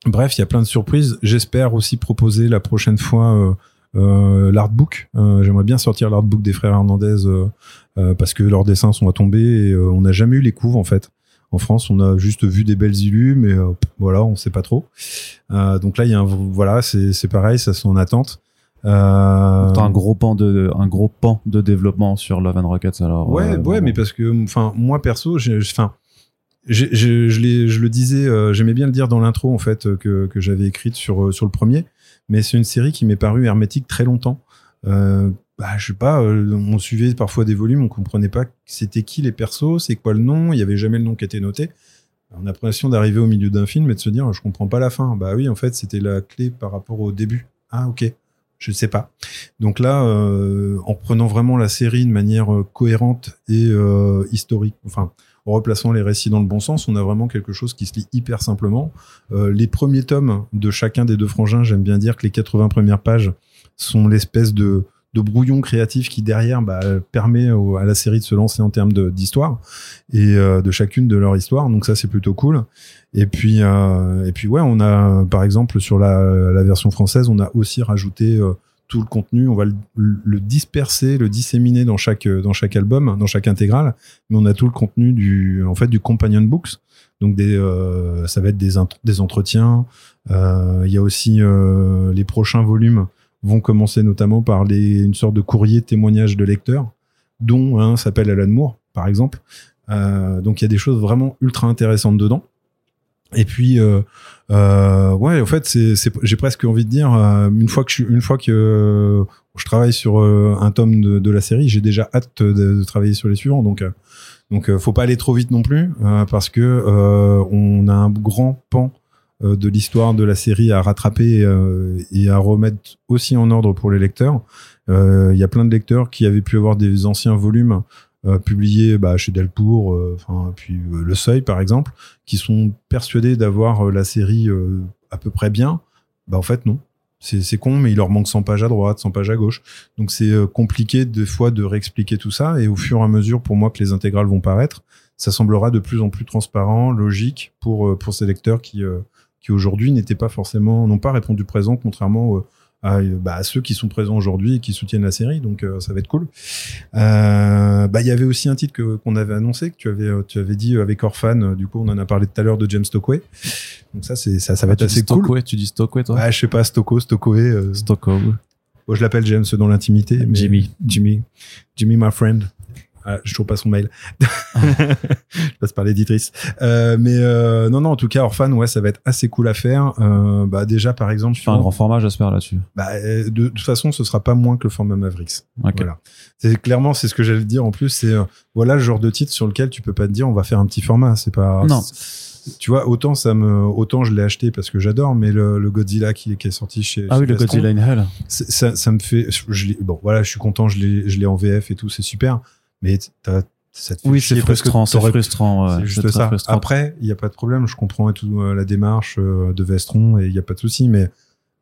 bref, il y a plein de surprises. J'espère aussi proposer la prochaine fois euh, euh, l'artbook. Euh, J'aimerais bien sortir l'artbook des frères Hernandez euh, parce que leurs dessins sont à tomber et on n'a jamais eu les couves en fait. En France, on a juste vu des belles illus, mais voilà, on sait pas trop. Donc là, il y a un, voilà, c'est pareil, ça c'est en attente. Euh, un gros pan de un gros pan de développement sur Love and Rockets alors. Ouais, ouais, mais parce que, enfin, moi perso, enfin, je, le disais, euh, j'aimais bien le dire dans l'intro en fait que, j'avais écrite sur euh, sur le premier, mais c'est une série qui m'est parue hermétique très longtemps. Euh, bah, je sais pas, euh, on suivait parfois des volumes, on comprenait pas c'était qui les persos, c'est quoi le nom, il y avait jamais le nom qui était noté. On a l'impression d'arriver au milieu d'un film et de se dire, je comprends pas la fin. Bah oui, en fait, c'était la clé par rapport au début. Ah ok, je sais pas. Donc là, en prenant vraiment la série de manière cohérente et historique, enfin en replaçant les récits dans le bon sens, on a vraiment quelque chose qui se lit hyper simplement. Euh, les premiers tomes de chacun des deux frangins, j'aime bien dire que les 80 premières pages sont l'espèce de, brouillon créatif qui derrière bah, permet à la série de se lancer en termes d'histoire et euh, de chacune de leur histoire. Donc ça c'est plutôt cool. Et puis euh, on a par exemple sur la, version française, on a aussi rajouté tout le contenu, on va le, disperser, le disséminer dans chaque dans chaque album, dans chaque intégrale, mais on a tout le contenu du en fait du companion books. Donc euh, ça va être des des entretiens, euh, il y a aussi euh, les prochains volumes vont commencer notamment par une sorte de courrier témoignage de lecteurs, dont un s'appelle Alan Moore, par exemple. Euh, donc il y a des choses vraiment ultra intéressantes dedans. Et puis, euh, euh, ouais, en fait, c'est, j'ai presque envie de dire, euh, une fois que je, une fois que euh, je travaille sur euh, un tome de, la série, j'ai déjà hâte de, travailler sur les suivants. Donc, donc, faut pas aller trop vite non plus, parce que on a un grand pan de l'histoire de la série à rattraper euh, et à remettre aussi en ordre pour les lecteurs. Il y a plein de lecteurs qui avaient pu avoir des anciens volumes euh, publiés bah, chez Delcourt, euh, enfin puis euh, Le Seuil par exemple, qui sont persuadés d'avoir euh, la série à peu près bien. Bah en fait non. C'est con, mais il leur manque 100 pages à droite, 100 pages à gauche. Donc c'est compliqué des fois de réexpliquer tout ça. Et au fur et à mesure, pour moi, que les intégrales vont paraître, ça semblera de plus en plus transparent, logique pour pour ces lecteurs qui qui aujourd'hui n'étaient pas forcément, n'ont pas répondu présent, contrairement euh, à, bah, ceux qui sont présents aujourd'hui et qui soutiennent la série. Donc euh, ça va être cool. Euh, bah il y avait aussi un titre que qu'on avait annoncé que tu avais tu avais dit avec Orphan. euh, Du coup on en a parlé tout à l'heure de James Stockway. Donc ça c'est ça ça va être Tu dis assez cool. Stockway, tu dis Stockway toi? Ouais, je sais pas Stocko, Stockway. Stockway. moi, je l'appelle James dans l'intimité. mais- Jimmy. Jimmy. Jimmy, my friend. Ah, je trouve pas son mail. je passe par l'éditrice. Euh, mais euh, non, non, en tout cas, Orphan, ouais, ça va être assez cool à faire. Euh, bah déjà, par exemple, Tu fais un grand format j'espère là-dessus. bah, de, de toute façon, ce sera pas moins que le format Mavericks. Ok. Voilà. C'est clairement, c'est ce que j'allais dire. En plus, c'est voilà le genre de titre sur lequel tu peux pas te dire, on va faire un petit format. C'est pas. Non. tu vois, autant ça me, autant je l'ai acheté parce que j'adore, mais le, le Godzilla qui, qui est sorti chez. Ah chez oui, le Godzilla in Hell. ça, ça me fait. Je bon, voilà, je suis content, je l'ai, je l'ai en VF et tout, c'est super. Mais t'as- ça te fait Oui, c'est frustrant, c'est frustrant. ouais, c'est juste ça. frustrant. Après, il n'y a pas de problème, je comprends et tout euh, la démarche euh, de Vestron et il n'y a pas de souci, mais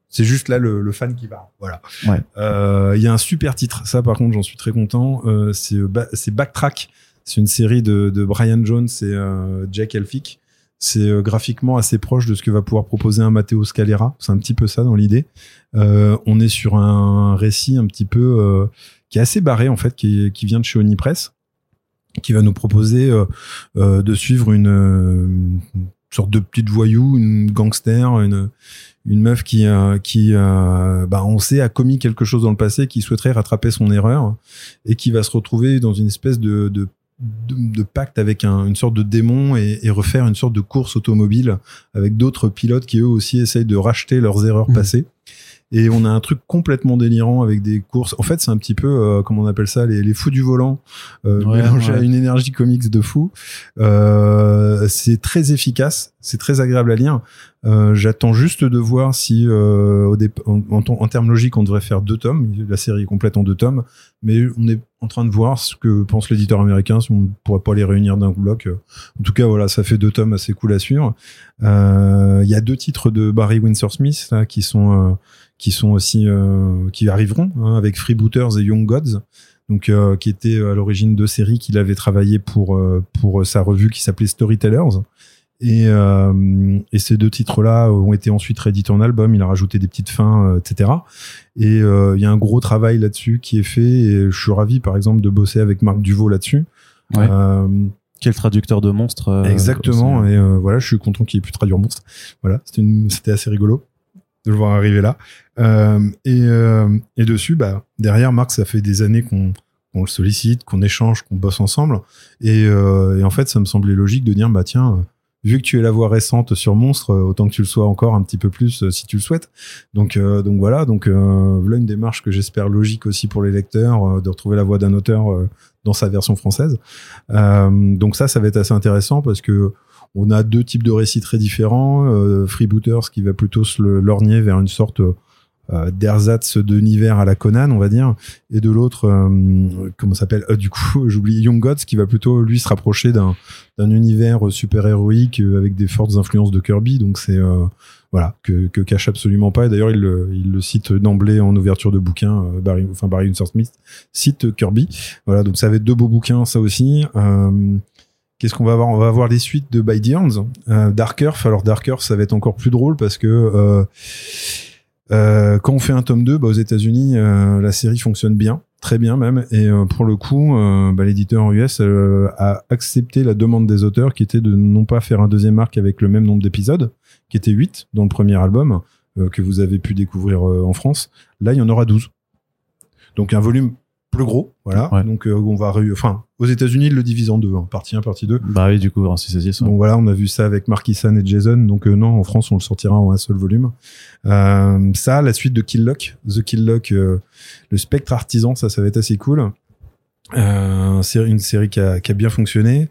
c'est juste là le, le fan qui va. Voilà. Ouais. Euh, Il y a un super titre, ça par contre, j'en suis très content. Euh, c'est Ba- Backtrack. C'est une série de, de Brian Jones et euh, Jack Elphick. C'est graphiquement assez proche de ce que va pouvoir proposer un Matteo Scalera. C'est un petit peu ça dans l'idée. Euh, on est sur un récit un petit peu euh, qui est assez barré en fait, qui, qui vient de chez Onipress, qui va nous proposer euh, euh, de suivre une, une sorte de petite voyou, une gangster, une, une meuf qui, euh, qui euh, bah, on sait, a commis quelque chose dans le passé, qui souhaiterait rattraper son erreur et qui va se retrouver dans une espèce de, de, de, de pacte avec un- une sorte de démon et, et refaire une sorte de course automobile avec d'autres pilotes qui eux aussi essayent de racheter leurs erreurs Mhm. passées. Et on a un truc complètement délirant avec des courses. En fait, c'est un petit peu, euh, comment on appelle ça, les, les fous du volant, euh, Ouais, mélangés ouais. à une énergie comics de fou. Euh, c'est très efficace, c'est très agréable à lire. Euh, J'attends juste de voir si, euh, au en, en, en termes logiques, on devrait faire deux tomes. La série est complète en deux tomes, mais on est en train de voir ce que pense l'éditeur américain, si on ne pourrait pas les réunir d'un bloc. En tout cas, voilà, ça fait deux tomes assez cool à suivre. Euh, Il y a deux titres de Barry Windsor Smith qui sont euh, qui sont aussi euh, qui arriveront hein, avec Freebooters et Young Gods. Donc, qui étaient à l'origine deux séries qu'il avait travaillé pour pour sa revue qui s'appelait Storytellers. Et, euh, et ces deux titres-là ont été ensuite réédités en album. Il a rajouté des petites fins, euh, etc. Et euh, il y a un gros travail là-dessus qui est fait. Et je suis ravi, par exemple, de bosser avec Marc Duvaux là-dessus. Ouais. Euh, Quel traducteur de monstres. euh, Exactement. aussi. Et euh, voilà, je suis content qu'il ait pu traduire Monstre. Voilà, c'était assez rigolo de le voir arriver là. Euh, et, euh, et dessus, bah, derrière Marc, ça fait des années qu'on qu'on le sollicite, qu'on échange, qu'on bosse ensemble. Et, euh, et en fait, ça me semblait logique de dire, bah tiens, euh, vu que tu es la voix récente sur Monstre, euh, autant que tu le sois encore un petit peu plus euh, si tu le souhaites. Donc, euh, donc voilà, donc voilà une démarche que j'espère logique aussi pour les lecteurs, de retrouver la voix d'un auteur dans sa version française. Donc ça, ça va être assez intéressant parce que on a deux types de récits très différents. Euh, Freebooters qui va plutôt se lorgner vers une sorte euh, d'ersatz d'univers à la Conan, on va dire, et de l'autre, euh, comment s'appelle? Euh, Du coup, j'oublie Young Gods qui va plutôt lui se rapprocher d'un univers super héroïque euh, avec des fortes influences de Kirby. Donc c'est euh, voilà que, que cache absolument pas. Et d'ailleurs, il, le- cite d'emblée en ouverture de bouquin. euh, Barry, enfin Barry Windsor Smith cite Kirby. Voilà, donc ça va être deux beaux bouquins, ça aussi. Qu'est-ce qu'on va avoir On va avoir les suites de By the Dark Earth. Alors Dark Earth, ça va être encore plus drôle parce que euh, quand on fait un tome 2, bah, aux États-Unis, euh, la série fonctionne bien, très bien même. Et euh, pour le coup, bah, l'éditeur US a accepté la demande des auteurs qui était de non pas faire un deuxième arc avec le même nombre d'épisodes, qui était 8 dans le premier album, que vous avez pu découvrir en France. Là, il y en aura 12. Donc un volume plus gros, voilà. Ouais. Donc euh, on va, enfin, aux États-Unis, ils le divisent en deux, hein, partie 1, partie 2. Bah oui, du coup, en 6 et 6. ouais. Bon voilà, on a vu ça avec Markisan et Jason, donc euh, non, en France on le sortira en un seul volume. Euh, ça, la suite de Kill Lock, The Kill Lock, le Spectre Artisan, ça, ça va être assez cool. C'est une série qui a, qui a bien fonctionné.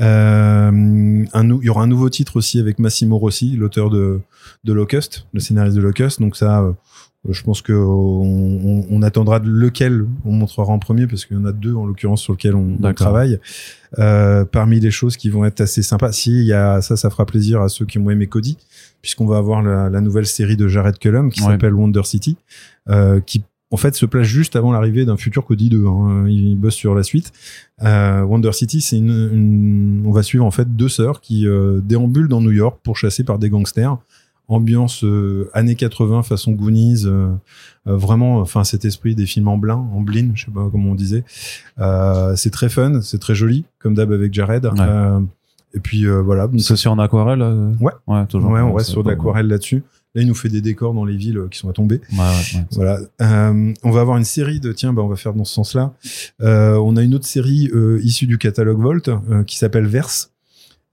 Euh, un il y aura un nouveau titre aussi avec Massimo Rossi, l'auteur de, de Locust, le scénariste de Locust. Donc ça, euh, je pense que on, on- on attendra de lequel on montrera en premier parce qu'il y en a deux en l'occurrence sur lequel on, travaille. Euh, parmi les choses qui vont être assez sympas, si il y a ça, ça fera plaisir à ceux qui ont aimé Cody, puisqu'on va avoir la, la nouvelle série de Jared Cullum qui Ouais. s'appelle Wonder City, euh, qui en fait se place juste avant l'arrivée d'un futur Cody 2. Hein. Il bosse sur la suite. Euh, Wonder City, c'est une, une- on va suivre en fait deux sœurs qui euh, déambulent dans New York pour chasser par des gangsters. Ambiance euh, années 80 façon Goonies, vraiment, enfin cet esprit des films en blind, en blind, je sais pas comment on disait. C'est très fun, c'est très joli, comme d'hab avec Jared. Ouais. Et puis voilà. C'est aussi en aquarelle Ouais. Ouais, toujours. ouais, on reste sur l'aquarelle là-dessus. Là, il nous fait des décors dans les villes euh, qui sont à tomber. Ouais, ouais, ouais. Voilà. Euh, on va avoir une série de tiens, bah, on va faire dans ce sens-là. Euh, on a une autre série euh, issue du catalogue Volt qui s'appelle Verse.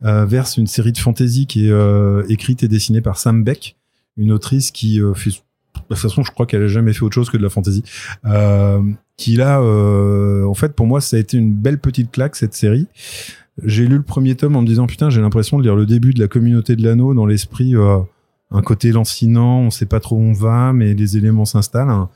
Verse, une série de fantasy qui est écrite et dessinée par Sam Beck, une autrice qui fait. De toute façon, je crois qu'elle a jamais fait autre chose que de la fantasy. Euh, qui là, euh, en fait, pour moi, ça a été une belle petite claque cette série j'ai lu le premier tome en me disant putain, j'ai l'impression de lire le début de la communauté de l'anneau dans l'esprit, euh, un côté lancinant, on sait pas trop où on va, mais les éléments s'installent. hein.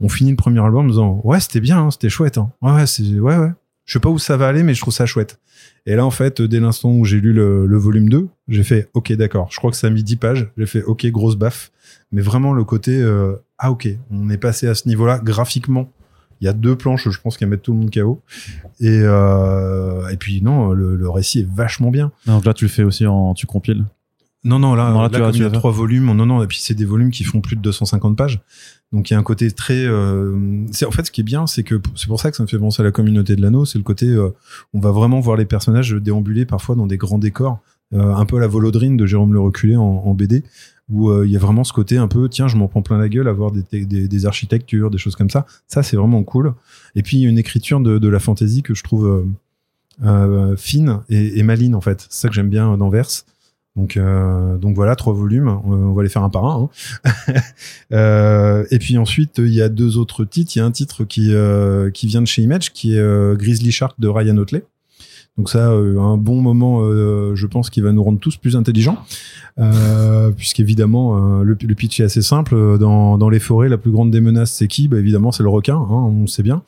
On finit le premier album en disant ouais, c'était bien, hein, c'était chouette. Hein. Ouais, ouais, c'est. Je sais pas où ça va aller, mais je trouve ça chouette. Et là, en fait, dès l'instant où j'ai lu le, volume 2, j'ai fait ok, d'accord. Je crois que ça a mis 10 pages. J'ai fait ok, grosse baffe. Mais vraiment le côté euh, ah ok, on est passé à ce niveau-là graphiquement. Il y a deux planches, je pense, qui mettent tout le monde KO. Et, euh, et puis non, le, le récit est vachement bien. Donc là, tu le fais aussi en, tu compiles? Non, non, là, Non, là, là, tu comme as- il y a trois volumes, non, non, et puis c'est des volumes qui font plus de 250 pages. Donc il y a un côté très. euh, c'est en fait ce qui est bien, c'est que c'est pour ça que ça me fait penser à la communauté de l'anneau, c'est le côté euh, on va vraiment voir les personnages déambuler parfois dans des grands décors, euh, un peu à la Volodrine de Jérôme Le Reculé en, en BD, où euh, il y a vraiment ce côté un peu tiens je m'en prends plein la gueule à voir des, des, des architectures, des choses comme ça. Ça c'est vraiment cool. Et puis il y a une écriture de, de la fantasy que je trouve euh, euh, fine et, et maline en fait. C'est ça que j'aime bien dans Verse. Donc, euh, donc voilà, trois volumes. On, on va les faire un par un. hein. Euh, et puis ensuite, il y a deux autres titres. Il y a un titre qui, euh, qui vient de chez Image, qui est euh, Grizzly Shark de Ryan Otley. Donc ça, euh, un bon moment, euh, je pense, qui va nous rendre tous plus intelligents, euh, puisqu'évidemment, euh, le, le pitch est assez simple. Dans, dans les forêts, la plus grande des menaces, c'est qui? Bah, Évidemment, c'est le requin, hein, on sait bien.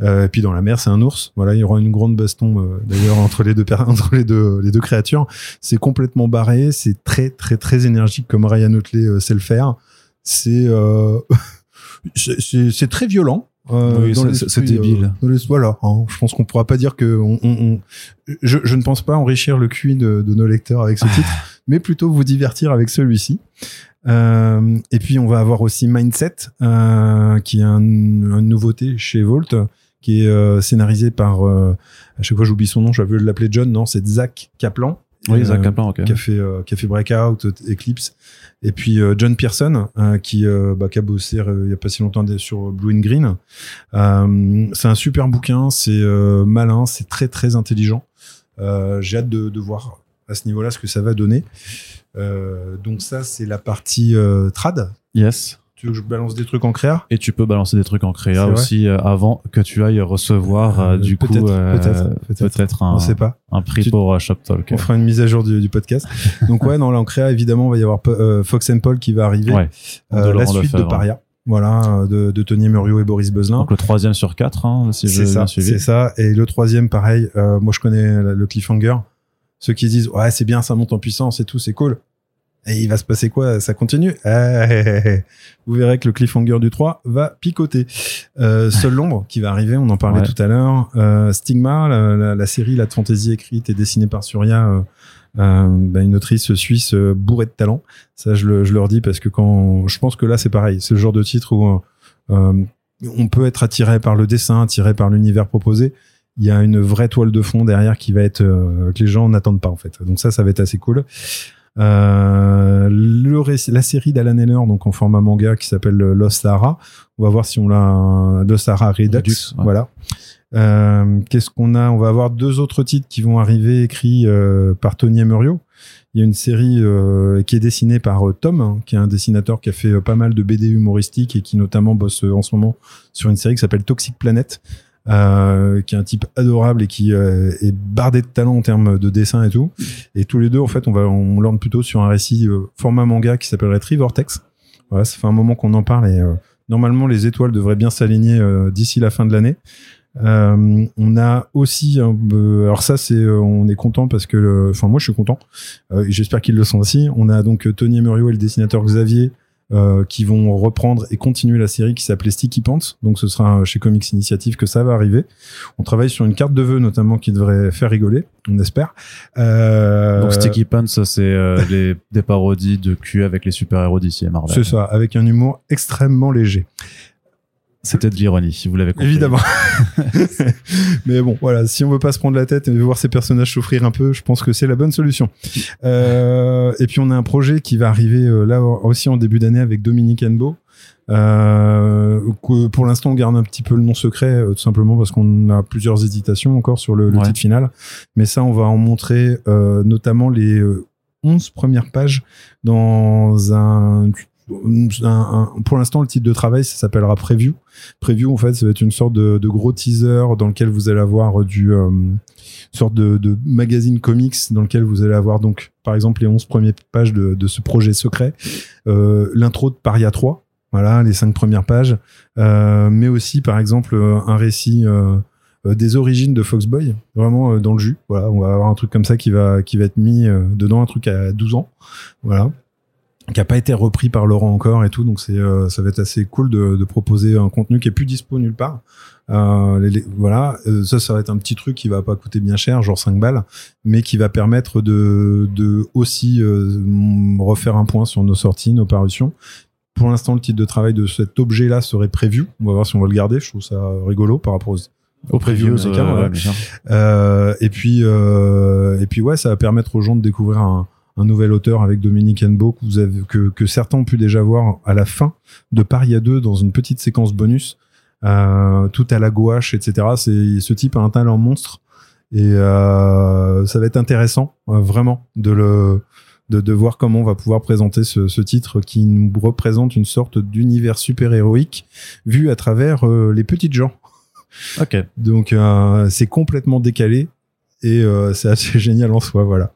Euh, et puis dans la mer, c'est un ours. Voilà, il y aura une grande baston euh, d'ailleurs entre les deux entre les deux les deux créatures. C'est complètement barré, c'est très très très énergique comme Ryan Otley sait le faire. Euh, c'est c'est très violent. Euh, Oui, c'est- débile. euh, voilà, hein. je pense qu'on pourra pas dire que on, on- on- je, je ne pense pas enrichir le QI de, de nos lecteurs avec ce titre, mais plutôt vous divertir avec celui-ci. Euh, et puis on va avoir aussi Mindset, euh, qui est un, une nouveauté chez Volt, qui est euh, scénarisé par, euh, à chaque fois j'oublie son nom, j'avais l'appeler John, non, c'est Zach Kaplan. Oui, Euh, Zach Kaplan, ok. qui a fait euh, qui a fait Breakout, Eclipse, et puis euh, John Pearson euh, qui euh, bah, qui a bossé euh, il y a pas si longtemps sur Blue and Green. Euh, c'est un super bouquin, c'est euh, malin, c'est très très intelligent. Euh, J'ai hâte de, de voir à ce niveau-là ce que ça va donner. Euh, donc ça c'est la partie euh, trad. Yes. Tu veux que je balance des trucs en créa Et tu peux balancer des trucs en créa aussi euh, avant que tu ailles recevoir euh, Euh, du coup peut-être, On un, sait pas. un prix Tu- pour Shop Talk. On fera une mise à jour du, du podcast. Donc ouais, non, là en créa évidemment, il va y avoir Fox and Paul qui va arriver. Ouais. La suite de Lefebvre. Paria. Voilà, de, de Tony Muriot et Boris Beuzelin. Donc le troisième sur quatre, hein, si je ça, bien suivi. c'est ça. Et le troisième, pareil. moi, je connais le le cliffhanger. Ceux qui disent ouais, c'est bien, ça monte en puissance et tout, c'est cool. Et il va se passer quoi? Ça continue? Eh, Vous verrez que le cliffhanger du 3 va picoter. Euh, Seul l'ombre qui va arriver, on en parlait Ouais. tout à l'heure. Euh, Stigma, la, la- la série la fantasy écrite et dessinée par Surya, euh, euh, bah, une autrice suisse euh, bourrée de talent. Ça, je, le, je leur dis parce que quand je pense que là, c'est pareil. C'est le genre de titre où euh, on peut être attiré par le dessin, attiré par l'univers proposé. Il y a une vraie toile de fond derrière qui va être euh, que les gens n'attendent pas en fait. Donc ça, ça va être assez cool. Euh, le la série d'Alan Heller, donc en format manga, qui s'appelle Lost Sahara. On va voir si on l'a Lost Sahara Redux. Redux, ouais. Voilà. Euh, Qu'est-ce qu'on a? On va avoir deux autres titres qui vont arriver écrits euh, par Tony Emerio. Il y a une série euh, qui est dessinée par euh, Tom, hein, qui est un dessinateur qui a fait euh, pas mal de BD humoristiques et qui notamment bosse euh, en ce moment sur une série qui s'appelle Toxic Planet, euh, qui est un type adorable et qui euh, est bardé de talent en termes de dessin et tout. Et tous les deux, en fait, on va on lorne plutôt sur un récit euh, format manga qui s'appellerait Trivortex. Voilà, ça fait un moment qu'on en parle et normalement les étoiles devraient bien s'aligner d'ici la fin de l'année. Euh, on a aussi, euh, alors ça c'est, euh, on est content parce que, enfin moi je suis content. J'espère qu'ils le sont aussi. On a donc Tony Emerio et le dessinateur Xavier euh, qui vont reprendre et continuer la série qui s'appelait Sticky Pants. Donc ce sera euh, chez Comics Initiative que ça va arriver. On travaille sur une carte de vœux notamment qui devrait faire rigoler, on espère. Euh, Donc Sticky Pants, c'est euh, les, des parodies de cul avec les super-héros d'ici et Marvel. c'est ça, avec un humour extrêmement léger. C'était de l'ironie, si vous l'avez compris. Évidemment. Mais bon, voilà, si on veut pas se prendre la tête et voir ces personnages souffrir un peu, je pense que c'est la bonne solution. Euh, et puis on a un projet qui va arriver euh, là aussi en début d'année avec Dominique Enbo. Euh, que pour l'instant on garde un petit peu le nom secret euh, tout simplement parce qu'on a plusieurs hésitations encore sur le, le Ouais. titre final mais ça on va en montrer euh, notamment les euh, 11 premières pages dans un pour l'instant, le titre de travail, ça s'appellera Preview. Preview, en fait, ça va être une sorte de, gros teaser dans lequel vous allez avoir du une sorte de, magazine comics dans lequel vous allez avoir donc, par exemple, les 11 premières pages de, ce projet secret, l'intro de Paria 3, voilà, les cinq premières pages, mais aussi, par exemple, un récit euh, des origines de Foxboy, vraiment euh, dans le jus. Voilà, on va avoir un truc comme ça qui va qui va être mis euh, dedans, un truc à 12 ans. Voilà qui a pas été repris par Laurent encore et tout donc c'est ça va être assez cool de, de, proposer un contenu qui est plus dispo nulle part. Euh, voilà. Ça ça va être un petit truc qui va pas coûter bien cher genre 5 balles mais qui va permettre de, de aussi refaire un point sur nos sorties nos parutions. Pour l'instant le titre de travail de cet objet là serait prévu. On va voir si on va le garder. Je trouve ça rigolo par rapport aux au previews, euh, euh, et puis euh, et puis ouais, ça va permettre aux gens de découvrir un, un nouvel auteur avec Dominique Enbo que vous avez que, que certains ont pu déjà voir à la fin de Paris à 2 dans une petite séquence bonus, euh, tout à la gouache, etc. C'est ce type a un talent monstre et euh, ça va être intéressant euh, vraiment de le de, de, voir comment on va pouvoir présenter ce, ce titre qui nous représente une sorte d'univers super héroïque vu à travers les petites gens. Ok. Donc c'est complètement décalé et c'est assez génial en soi, voilà.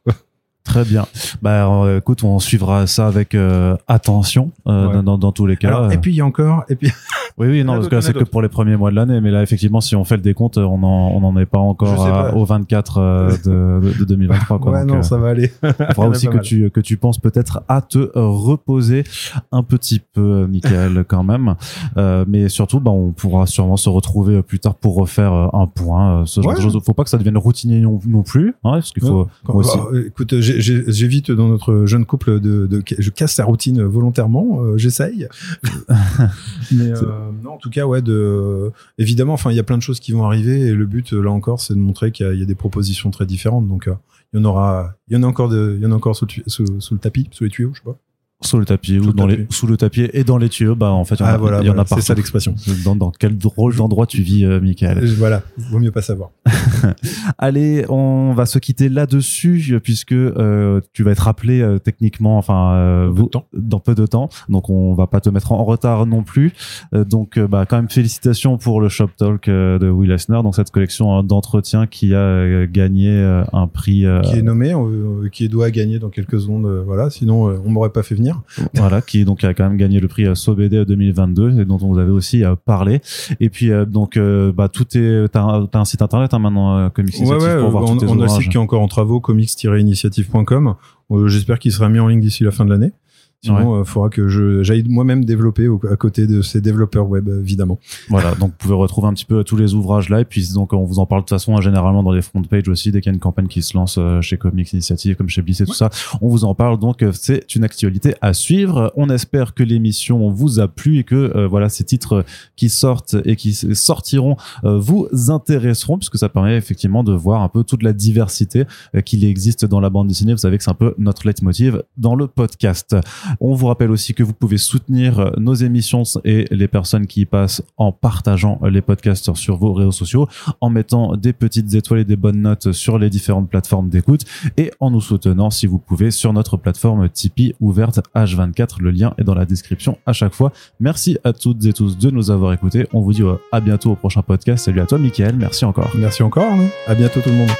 Très bien. Bah, euh, écoute, on suivra ça avec euh, attention euh, dans, dans, tous les cas. et puis il y a encore, et puis. oui, oui, non, parce que c'est que pour les premiers mois de l'année, mais là, effectivement, si on fait le décompte, on en, on en est pas encore au 24 de, de, 2023. Quoi, ouais, non, ça va aller. Il faudra aussi que tu que tu penses peut-être à te reposer un petit peu, Michael, quand même. mais surtout, bah, on pourra sûrement se retrouver plus tard pour refaire un point. ce genre de choses. Faut pas que ça devienne routinier non, non plus, hein, parce qu'il faut. aussi... Bah, écoute, j'ai j'évite dans notre jeune couple de, de, je casse sa routine volontairement, euh, j'essaye. Mais euh, non, en tout cas, ouais, de évidemment, enfin, il y a plein de choses qui vont arriver et le but là encore, c'est de montrer qu'il y, a des propositions très différentes. Donc, euh, il y en aura, il y en a encore de, il y en a encore sous, sous, sous le tapis, sous les tuyaux, je sais pas. Sous le tapis ou dans les sous le tapis et dans les tuyaux bah en fait il y en a, ah, voilà, il y en a c'est ça l'expression. Dans, dans quel drôle d'endroit tu vis euh, Michael? Voilà vaut mieux pas savoir allez on va se quitter là-dessus puisque euh, tu vas être rappelé euh, techniquement enfin euh, vous, dans peu de temps. Donc on va pas te mettre en retard non plus. Euh, donc bah quand même félicitations pour le shop talk de Will Eisner donc cette collection hein, d'entretien qui a gagné un prix qui est nommé qui doit gagner dans quelques secondes voilà. Sinon on m'aurait pas fait venir. Voilà, qui donc a quand même gagné le prix euh, SoBD 2022 et dont on vous avait aussi euh, parlé. Et puis euh, donc bah tout est t'as un, un site internet hein, maintenant Comics ouais, ouais, pour voir on, on a un site qui est encore en travaux comics-initiative.com. J'espère qu'il sera mis en ligne d'ici la fin de l'année. Sinon, il euh, faudra que je j'aille moi-même développer à côté de ces développeurs web, évidemment. Voilà, donc vous pouvez retrouver un petit peu tous les ouvrages là, et puis donc on vous en parle de toute façon hein, généralement dans les front pages aussi, dès qu'il y a une campagne qui se lance euh, chez Comics Initiative, comme chez Bliss et tout ça, on vous en parle. Donc euh, c'est une actualité à suivre. On espère que l'émission vous a plu et que voilà ces titres qui sortent et qui sortiront vous intéresseront, puisque ça permet effectivement de voir un peu toute la diversité qu'il existe dans la bande dessinée. Vous savez que c'est un peu notre leitmotiv dans le podcast. On vous rappelle aussi que vous pouvez soutenir euh, nos émissions et les personnes qui y passent en partageant les podcasts sur vos réseaux sociaux, en mettant des petites étoiles et des bonnes notes sur les différentes plateformes d'écoute et en nous soutenant si vous pouvez sur notre plateforme Tipeee ouverte H24. Le lien est dans la description à chaque fois. Merci à toutes et tous de nous avoir écoutés. On vous dit euh, à bientôt au prochain podcast. Salut à toi, Mickaël. Merci encore. Merci encore. À bientôt tout le monde.